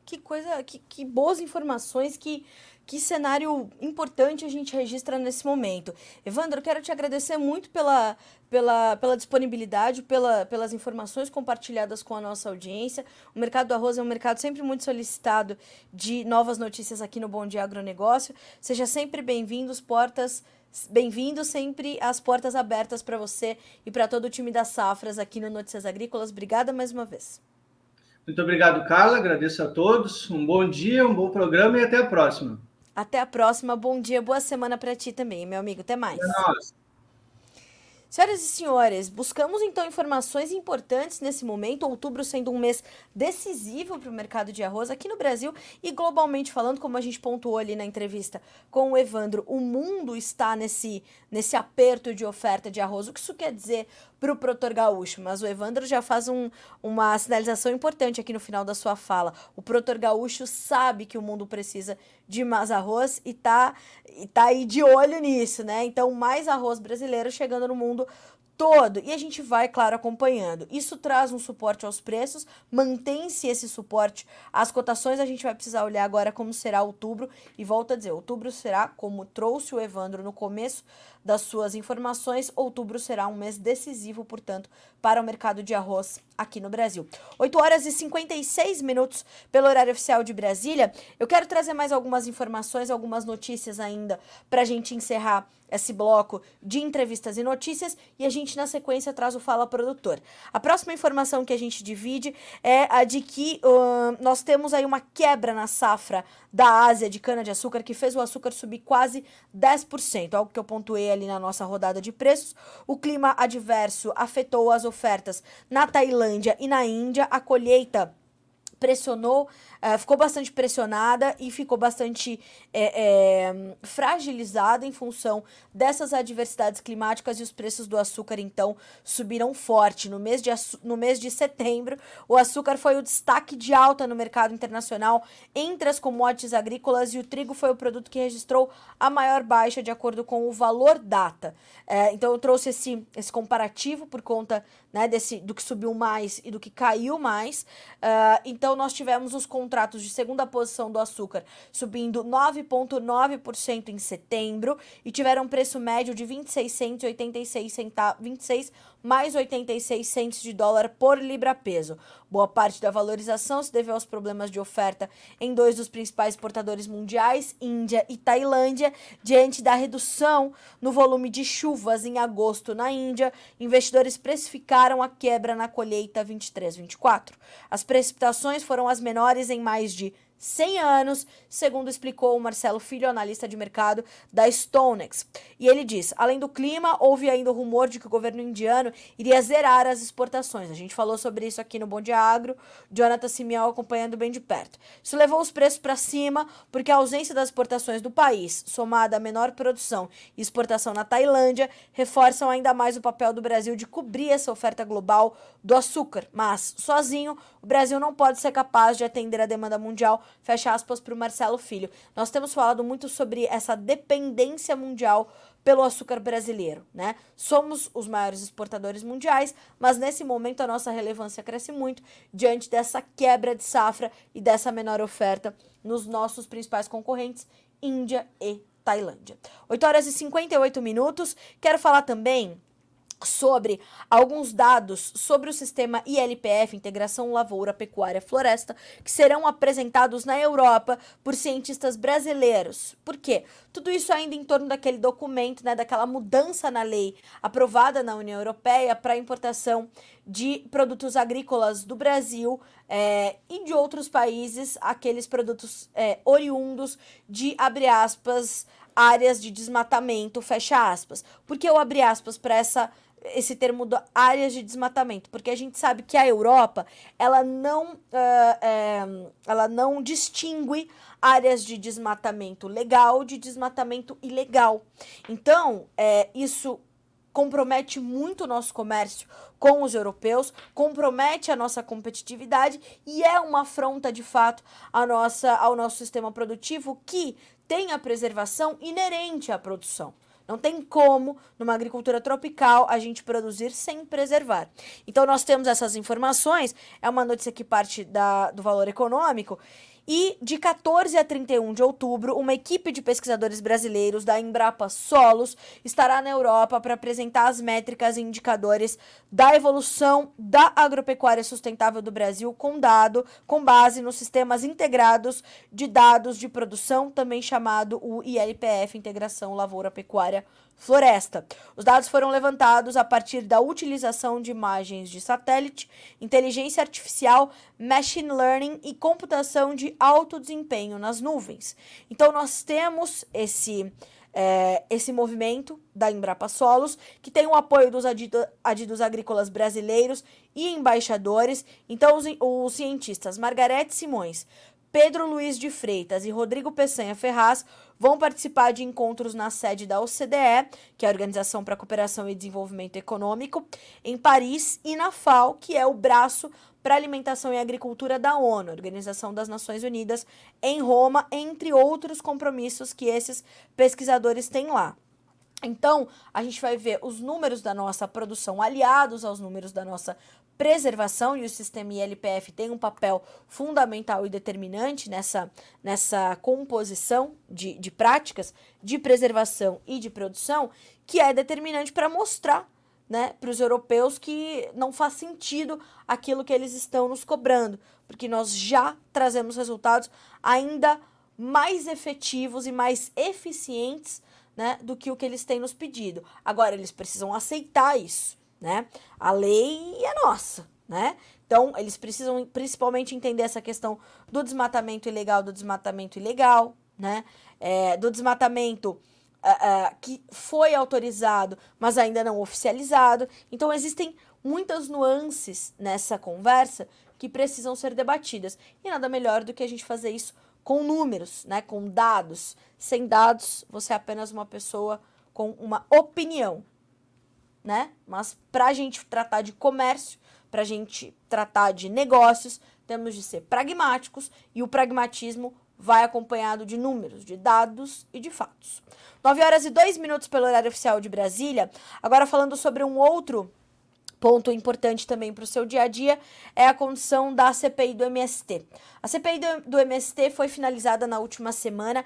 Que coisa, que, que boas informações, que, que cenário importante a gente registra nesse momento. Evandro, quero te agradecer muito pela, pela, pela disponibilidade, pela, pelas informações compartilhadas com a nossa audiência. O mercado do arroz é um mercado sempre muito solicitado de novas notícias aqui no Bom Dia Agronegócio. Seja sempre bem-vindo, portas Bem-vindo sempre às portas abertas para você e para todo o time das Safras aqui no Notícias Agrícolas. Obrigada mais uma vez. Muito obrigado, Carla. Agradeço a todos. Um bom dia, um bom programa e até a próxima. Até a próxima. Bom dia, boa semana para ti também, meu amigo. Até mais. É nóis. Senhoras e senhores, buscamos então informações importantes nesse momento, outubro sendo um mês decisivo para o mercado de arroz aqui no Brasil e globalmente falando, como a gente pontuou ali na entrevista com o Evandro, o mundo está nesse, nesse aperto de oferta de arroz. O que isso quer dizer para o produtor gaúcho? Mas o Evandro já faz um, uma sinalização importante aqui no final da sua fala. O produtor gaúcho sabe que o mundo precisa de mais arroz e tá, e tá aí de olho nisso, né? Então, mais arroz brasileiro chegando no mundo todo. E a gente vai, claro, acompanhando. Isso traz um suporte aos preços, mantém-se esse suporte às cotações. A gente vai precisar olhar agora como será outubro. E volto a dizer, outubro será, como trouxe o Evandro no começo das suas informações, outubro será um mês decisivo, portanto, para o mercado de arroz aqui no Brasil. 8 horas e 56 minutos pelo horário oficial de Brasília. Eu quero trazer mais algumas informações, algumas notícias ainda para a gente encerrar esse bloco de entrevistas e notícias e a gente na sequência traz o Fala Produtor. A próxima informação que a gente divide é a de que uh, nós temos aí uma quebra na safra da Ásia de cana-de-açúcar que fez o açúcar subir quase 10%, algo que eu pontuei ali na nossa rodada de preços. O clima adverso afetou as ofertas na Tailândia e na Índia. A colheita pressionou Uh, ficou bastante pressionada e ficou bastante é, é, fragilizada em função dessas adversidades climáticas e os preços do açúcar, então, subiram forte. No mês de, no mês de setembro, o açúcar foi o destaque de alta no mercado internacional entre as commodities agrícolas e o trigo foi o produto que registrou a maior baixa de acordo com o valor data. É, então, eu trouxe esse, esse comparativo por conta né, desse, do que subiu mais e do que caiu mais. Uh, então, nós tivemos os contratos contratos de segunda posição do açúcar subindo 9,9% em setembro e tiveram preço médio de 26,86 centavos, 26 mais 86 centos de dólar por libra-peso. Boa parte da valorização se deveu aos problemas de oferta em dois dos principais exportadores mundiais, Índia e Tailândia, diante da redução no volume de chuvas em agosto na Índia. Investidores precificaram a quebra na colheita 23-24. As precipitações foram as menores em mais de 100 anos, segundo explicou o Marcelo Filho, analista de mercado da Stonex. E ele diz: além do clima, houve ainda o rumor de que o governo indiano iria zerar as exportações. A gente falou sobre isso aqui no Bom Dia Agro, Jonathan Simeão acompanhando bem de perto. Isso levou os preços para cima, porque a ausência das exportações do país, somada à menor produção e exportação na Tailândia, reforçam ainda mais o papel do Brasil de cobrir essa oferta global do açúcar. Mas, sozinho, o Brasil não pode ser capaz de atender a demanda mundial fecha aspas para o Marcelo Filho. Nós temos falado muito sobre essa dependência mundial pelo açúcar brasileiro, né? Somos os maiores exportadores mundiais, mas nesse momento a nossa relevância cresce muito diante dessa quebra de safra e dessa menor oferta nos nossos principais concorrentes, Índia e Tailândia. 8 horas e 58 minutos. Quero falar também sobre alguns dados sobre o sistema ILPF, Integração Lavoura, Pecuária Floresta, que serão apresentados na Europa por cientistas brasileiros. Por quê? Tudo isso ainda em torno daquele documento, né, daquela mudança na lei aprovada na União Europeia para a importação de produtos agrícolas do Brasil é, e de outros países, aqueles produtos é, oriundos de, abre aspas, áreas de desmatamento, fecha aspas. Por que eu abri aspas para essa esse termo de áreas de desmatamento, porque a gente sabe que a Europa ela não, uh, é, ela não distingue áreas de desmatamento legal de desmatamento ilegal. Então, é, isso compromete muito o nosso comércio com os europeus, compromete a nossa competitividade e é uma afronta de fato a nossa, ao nosso sistema produtivo que tem a preservação inerente à produção. Não tem como, numa agricultura tropical, a gente produzir sem preservar. Então, nós temos essas informações, é uma notícia que parte da, do valor econômico, e de 14 a 31 de outubro, uma equipe de pesquisadores brasileiros da Embrapa Solos estará na Europa para apresentar as métricas e indicadores da evolução da agropecuária sustentável do Brasil com dado com base nos sistemas integrados de dados de produção, também chamado o ILPF, Integração Lavoura Pecuária Floresta. Os dados foram levantados a partir da utilização de imagens de satélite, inteligência artificial, machine learning e computação de alto desempenho nas nuvens. Então, nós temos esse, é, esse movimento da Embrapa Solos, que tem o apoio dos adidos agrícolas brasileiros e embaixadores. Então, os, os cientistas Margarete Simões, Pedro Luiz de Freitas e Rodrigo Peçanha Ferraz vão participar de encontros na sede da OCDE, que é a Organização para a Cooperação e Desenvolvimento Econômico, em Paris, e na FAO, que é o braço para Alimentação e Agricultura da ONU, Organização das Nações Unidas, em Roma, entre outros compromissos que esses pesquisadores têm lá. Então, a gente vai ver os números da nossa produção aliados aos números da nossa preservação e o sistema ILPF tem um papel fundamental e determinante nessa, nessa composição de, de práticas de preservação e de produção, que é determinante para mostrar né, para os europeus que não faz sentido aquilo que eles estão nos cobrando, porque nós já trazemos resultados ainda mais efetivos e mais eficientes né, do que o que eles têm nos pedido. Agora, eles precisam aceitar isso né? A lei é nossa, né? Então, eles precisam principalmente entender essa questão do desmatamento ilegal, do desmatamento ilegal, né? É, do desmatamento uh, uh, que foi autorizado, mas ainda não oficializado. Então, existem muitas nuances nessa conversa que precisam ser debatidas. E nada melhor do que a gente fazer isso com números, né? Com dados. Sem dados, você é apenas uma pessoa com uma opinião né? Mas para a gente tratar de comércio, para a gente tratar de negócios, temos de ser pragmáticos e o pragmatismo vai acompanhado de números, de dados e de fatos. 9 horas e 2 minutos pelo horário oficial de Brasília. Agora falando sobre um outro ponto importante também para o seu dia a dia é a condição da CPI do MST. A CPI do, do MST foi finalizada na última semana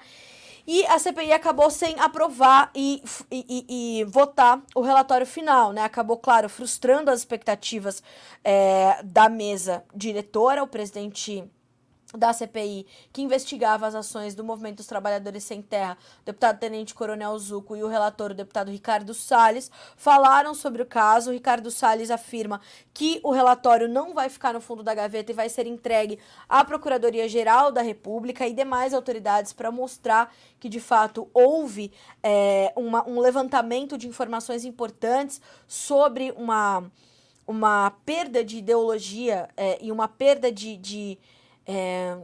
e a CPI acabou sem aprovar e, e, e, votar o relatório final, né? Acabou, claro, frustrando as expectativas é, da mesa diretora. O presidente da CPI, que investigava as ações do Movimento dos Trabalhadores Sem Terra, o deputado Tenente Coronel Zuco e o relator, o deputado Ricardo Salles, falaram sobre o caso. O Ricardo Salles afirma que o relatório não vai ficar no fundo da gaveta e vai ser entregue à Procuradoria-Geral da República e demais autoridades para mostrar que, de fato, houve é, uma, um levantamento de informações importantes sobre uma, uma perda de ideologia é, e uma perda de, de é,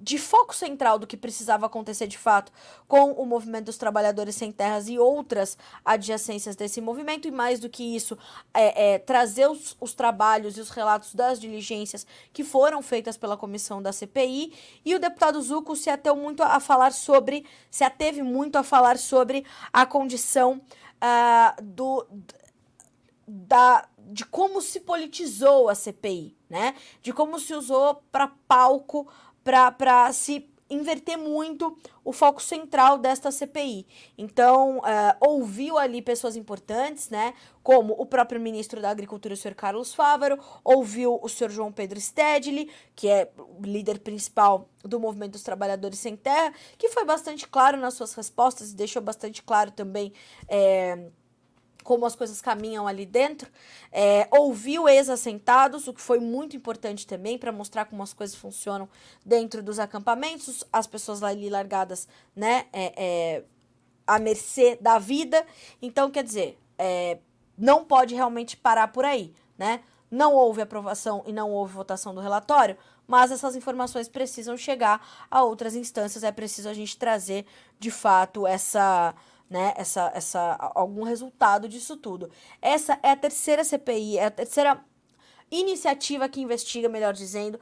de foco central do que precisava acontecer de fato com o movimento dos trabalhadores sem terras e outras adjacências desse movimento, e mais do que isso, é, é, trazer os, os, trabalhos e os relatos das diligências que foram feitas pela comissão da CPI. E o deputado Zuco se ateu muito a falar sobre, se ateve muito a falar sobre a condição uh, do, da, de como se politizou a CPI né? De como se usou para palco para se inverter muito o foco central desta CPI. Então, uh, ouviu ali pessoas importantes, né? Como o próprio ministro da Agricultura, o senhor Carlos Fávaro, ouviu o senhor João Pedro Stedley, que é o líder principal do Movimento dos Trabalhadores Sem Terra, que foi bastante claro nas suas respostas e deixou bastante claro também. É, como as coisas caminham ali dentro, é, ouviu ex-assentados, o que foi muito importante também para mostrar como as coisas funcionam dentro dos acampamentos, as pessoas ali largadas, né, é, é, à mercê da vida. Então, quer dizer, é, não pode realmente parar por aí, né? Não houve aprovação e não houve votação do relatório, mas essas informações precisam chegar a outras instâncias, é preciso a gente trazer de fato essa, né, essa, essa algum resultado disso tudo. Essa é a terceira CPI, é a terceira iniciativa que investiga, melhor dizendo,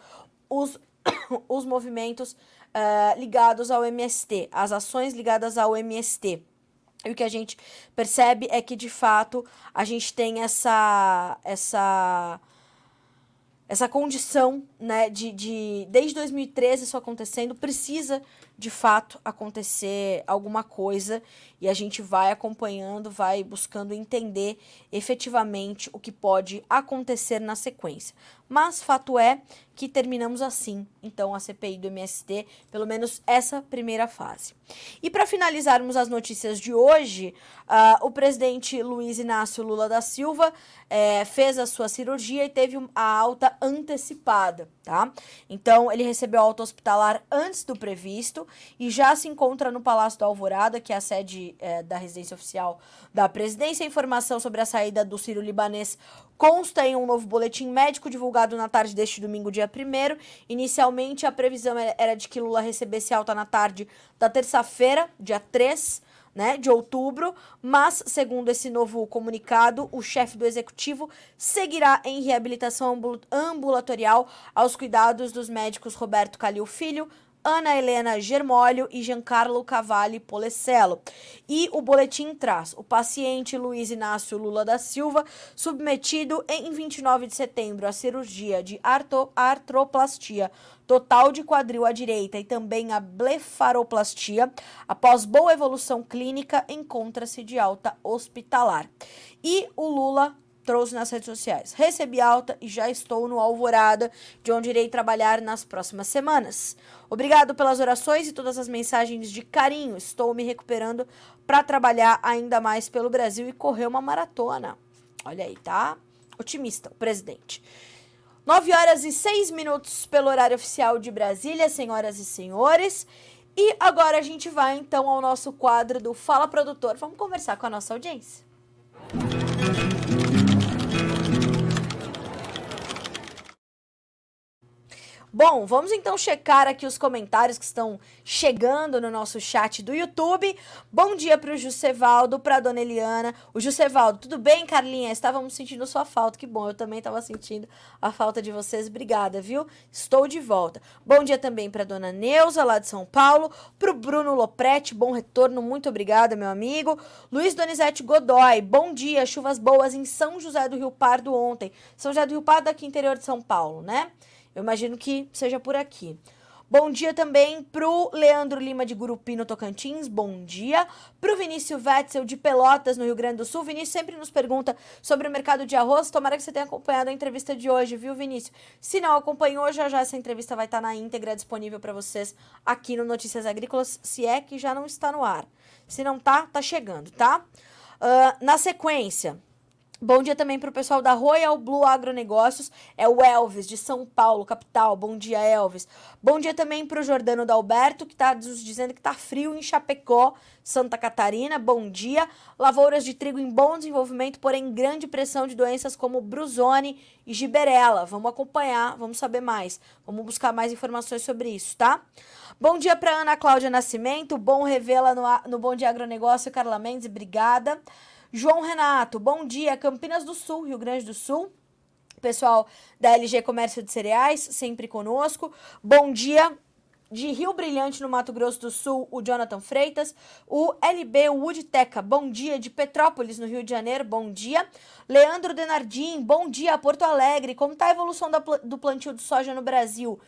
os, os movimentos uh, ligados ao MST, as ações ligadas ao MST. E o que a gente percebe é que, de fato, a gente tem essa, essa, essa condição, né, de, de desde 2013 isso acontecendo, precisa de fato acontecer alguma coisa e a gente vai acompanhando, vai buscando entender efetivamente o que pode acontecer na sequência. Mas fato é que terminamos assim, então, a CPI do MST, pelo menos essa primeira fase. E para finalizarmos as notícias de hoje, uh, o presidente Luiz Inácio Lula da Silva é, fez a sua cirurgia e teve a alta antecipada, tá? Então, ele recebeu a alta hospitalar antes do previsto e já se encontra no Palácio da Alvorada, que é a sede é, da residência oficial da presidência. A informação sobre a saída do Ciro Libanês consta em um novo boletim médico divulgado na tarde deste domingo, dia 1. Inicialmente, a previsão era de que Lula recebesse alta na tarde da terça-feira, dia 3 né, de outubro, mas, segundo esse novo comunicado, o chefe do executivo seguirá em reabilitação ambulatorial aos cuidados dos médicos Roberto Calil Filho, Ana Helena Germólio e Giancarlo Cavalli Polecello. E o boletim traz o paciente Luiz Inácio Lula da Silva, submetido em 29 de setembro à cirurgia de artroplastia total de quadril à direita e também a blefaroplastia, após boa evolução clínica, encontra-se de alta hospitalar. E o Lula trouxe nas redes sociais. Recebi alta e já estou no Alvorada, de onde irei trabalhar nas próximas semanas. Obrigado pelas orações e todas as mensagens de carinho. Estou me recuperando para trabalhar ainda mais pelo Brasil e correr uma maratona. Olha aí, tá? Otimista, o presidente. 9 horas e 6 minutos pelo horário oficial de Brasília, senhoras e senhores. E agora a gente vai então ao nosso quadro do Fala Produtor. Vamos conversar com a nossa audiência. Bom, vamos então checar aqui os comentários que estão chegando no nosso chat do YouTube. Bom dia para o Juscevaldo, para a dona Eliana. O Juscevaldo, tudo bem, Carlinha? Estávamos sentindo sua falta, que bom, eu também estava sentindo a falta de vocês. Obrigada, viu? Estou de volta. Bom dia também para dona Neuza, lá de São Paulo. Para o Bruno Lopretti, bom retorno, muito obrigada, meu amigo. Luiz Donizete Godoy, bom dia, chuvas boas em São José do Rio Pardo ontem. São José do Rio Pardo, aqui interior de São Paulo, né? Eu imagino que seja por aqui. Bom dia também pro Leandro Lima de Gurupi, no Tocantins. Bom dia. Pro Vinícius Wetzel de Pelotas, no Rio Grande do Sul. Vinícius sempre nos pergunta sobre o mercado de arroz. Tomara que você tenha acompanhado a entrevista de hoje, viu, Vinícius? Se não acompanhou, já já essa entrevista vai estar na íntegra disponível para vocês aqui no Notícias Agrícolas, se é que já não está no ar. Se não tá, tá chegando, tá? Uh, na sequência, Bom dia também para o pessoal da Royal Blue Agronegócios, é o Elvis, de São Paulo, capital. Bom dia, Elvis. Bom dia também para o Jordano Dalberto, que está dizendo que está frio em Chapecó, Santa Catarina. Bom dia. Lavouras de trigo em bom desenvolvimento, porém grande pressão de doenças como Bruzone e Giberela. Vamos acompanhar, vamos saber mais. Vamos buscar mais informações sobre isso, tá? Bom dia para Ana Cláudia Nascimento, bom revê-la no, no Bom Dia Agronegócio, Carla Mendes, obrigada. João Renato, bom dia. Campinas do Sul, Rio Grande do Sul. Pessoal da LG Comércio de Cereais, sempre conosco. Bom dia de Rio Brilhante, no Mato Grosso do Sul, o Jonathan Freitas. O LB Woodteca, bom dia. De Petrópolis, no Rio de Janeiro, bom dia. Leandro Denardim, bom dia. Porto Alegre, como está a evolução do plantio de soja no Brasil?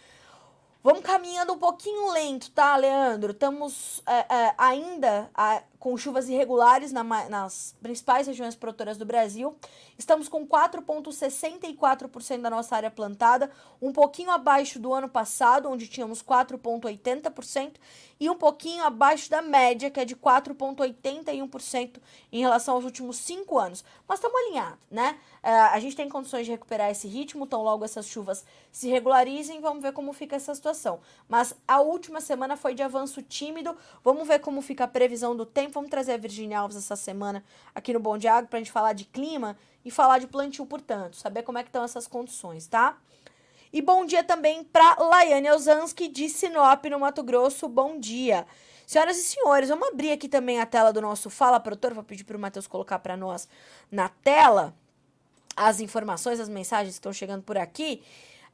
Vamos caminhando um pouquinho lento, tá, Leandro? Estamos é, é, ainda a, com chuvas irregulares na, nas principais regiões produtoras do Brasil. Estamos com 4,64% da nossa área plantada, um pouquinho abaixo do ano passado, onde tínhamos 4,80%, e um pouquinho abaixo da média, que é de 4,81% em relação aos últimos cinco anos. Mas estamos alinhados, né? Uh, a gente tem condições de recuperar esse ritmo, então logo essas chuvas se regularizem, vamos ver como fica essa situação. Mas a última semana foi de avanço tímido. Vamos ver como fica a previsão do tempo. Vamos trazer a Virginia Alves essa semana aqui no Bom de Água pra gente falar de clima e falar de plantio, portanto, saber como é que estão essas condições, tá? E bom dia também para Laiane Ozanski de Sinop, no Mato Grosso. Bom dia. Senhoras e senhores, vamos abrir aqui também a tela do nosso Fala Produtor. Vou pedir para o Matheus colocar para nós na tela as informações, as mensagens que estão chegando por aqui.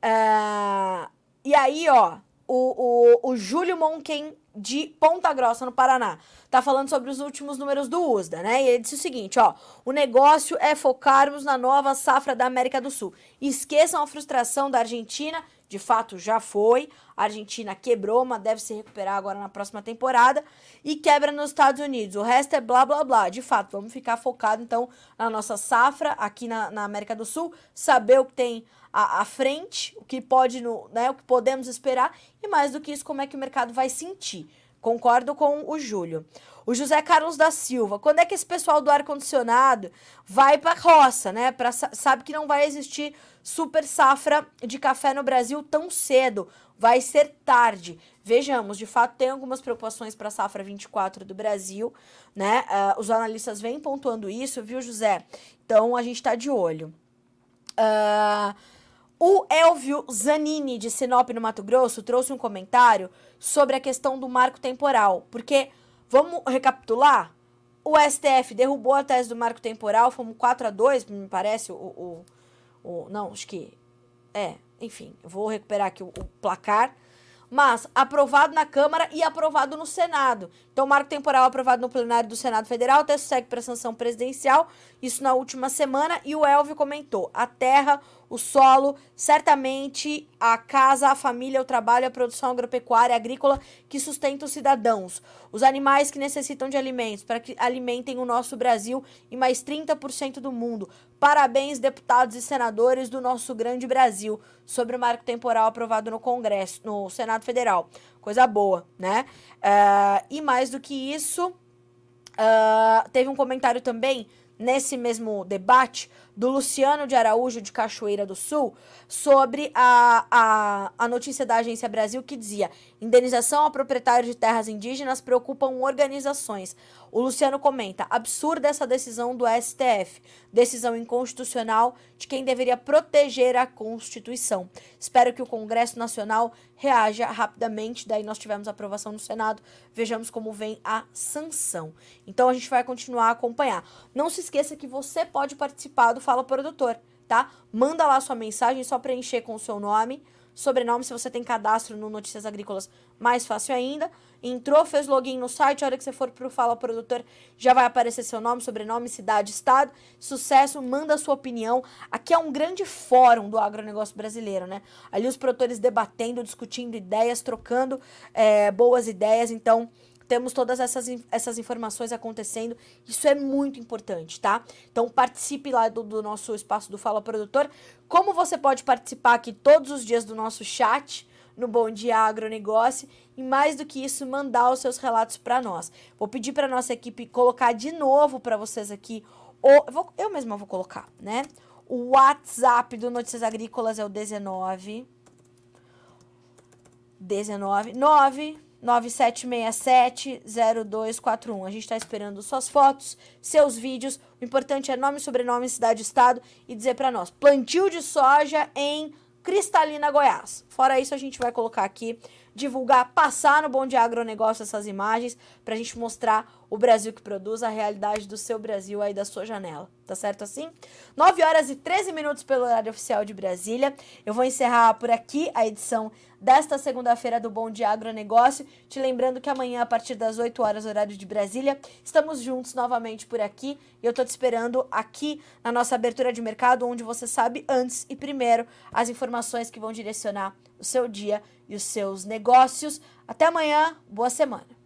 Uh, e aí, ó, o, o, o Júlio Monken de Ponta Grossa, no Paraná. Tá falando sobre os últimos números do USDA, né? E ele disse o seguinte, ó, o negócio é focarmos na nova safra da América do Sul. Esqueçam a frustração da Argentina, de fato já foi. A Argentina quebrou, mas deve se recuperar agora na próxima temporada e quebra nos Estados Unidos. O resto é blá blá blá. De fato, vamos ficar focado então na nossa safra aqui na, na América do Sul, saber o que tem à, à frente, o que pode, no, né, o que podemos esperar e mais do que isso, como é que o mercado vai sentir. Concordo com o Júlio. O José Carlos da Silva, quando é que esse pessoal do ar-condicionado vai para roça, né? Pra, sabe que não vai existir super safra de café no Brasil tão cedo. Vai ser tarde. Vejamos, de fato, tem algumas preocupações para a safra 24 do Brasil, né? Uh, os analistas vêm pontuando isso, viu, José? Então a gente está de olho. Uh, o Elvio Zanini, de Sinop, no Mato Grosso, trouxe um comentário sobre a questão do marco temporal. Porque, vamos recapitular? O STF derrubou a tese do marco temporal, fomos 4 a 2 me parece, o, o, o não, acho que, é, enfim, vou recuperar aqui o, o placar mas aprovado na Câmara e aprovado no Senado. Então, marco temporal aprovado no plenário do Senado Federal, o texto segue para sanção presidencial, isso na última semana, e o Elvio comentou: a terra, o solo, certamente a casa, a família, o trabalho, a produção agropecuária, agrícola que sustenta os cidadãos, os animais que necessitam de alimentos para que alimentem o nosso Brasil e mais 30% do mundo. Parabéns, deputados e senadores do nosso grande Brasil, sobre o marco temporal aprovado no Congresso, no Senado Federal. Coisa boa, né? Uh, e mais do que isso, uh, teve um comentário também nesse mesmo debate do Luciano de Araújo de Cachoeira do Sul sobre a, a, a notícia da Agência Brasil que dizia indenização a proprietários de terras indígenas preocupam organizações. O Luciano comenta, absurda essa decisão do STF, decisão inconstitucional de quem deveria proteger a Constituição. Espero que o Congresso Nacional reaja rapidamente, daí nós tivemos aprovação no Senado, vejamos como vem a sanção. Então a gente vai continuar a acompanhar. Não se esqueça que você pode participar do Fala Produtor, tá? Manda lá sua mensagem, só preencher com o seu nome, sobrenome, se você tem cadastro no Notícias Agrícolas, mais fácil ainda. Entrou, fez login no site, a hora que você for pro Fala Produtor, já vai aparecer seu nome, sobrenome, cidade, estado. Sucesso, manda a sua opinião. Aqui é um grande fórum do agronegócio brasileiro, né? Ali os produtores debatendo, discutindo ideias, trocando é, boas ideias. Então, temos todas essas, essas informações acontecendo. Isso é muito importante, tá? Então participe lá do, do nosso espaço do Fala Produtor. Como você pode participar aqui todos os dias do nosso chat no Bom Dia Agronegócio e mais do que isso, mandar os seus relatos para nós. Vou pedir para nossa equipe colocar de novo para vocês aqui o eu, vou, eu mesma vou colocar, né? O WhatsApp do Notícias Agrícolas é o 19 19 9 9767-0241. A gente está esperando suas fotos, seus vídeos. O importante é nome, sobrenome, cidade, estado e dizer para nós: plantio de soja em Cristalina, Goiás. Fora isso, a gente vai colocar aqui, divulgar, passar no Bom de Agronegócio essas imagens para a gente mostrar o Brasil que produz, a realidade do seu Brasil aí da sua janela. Tá certo assim? 9 horas e 13 minutos pelo horário oficial de Brasília. Eu vou encerrar por aqui a edição desta segunda-feira do Bom Dia Agronegócio. Te lembrando que amanhã, a partir das 8 horas, horário de Brasília, estamos juntos novamente por aqui. E eu tô te esperando aqui na nossa abertura de mercado, onde você sabe antes e primeiro as informações que vão direcionar o seu dia e os seus negócios. Até amanhã, boa semana!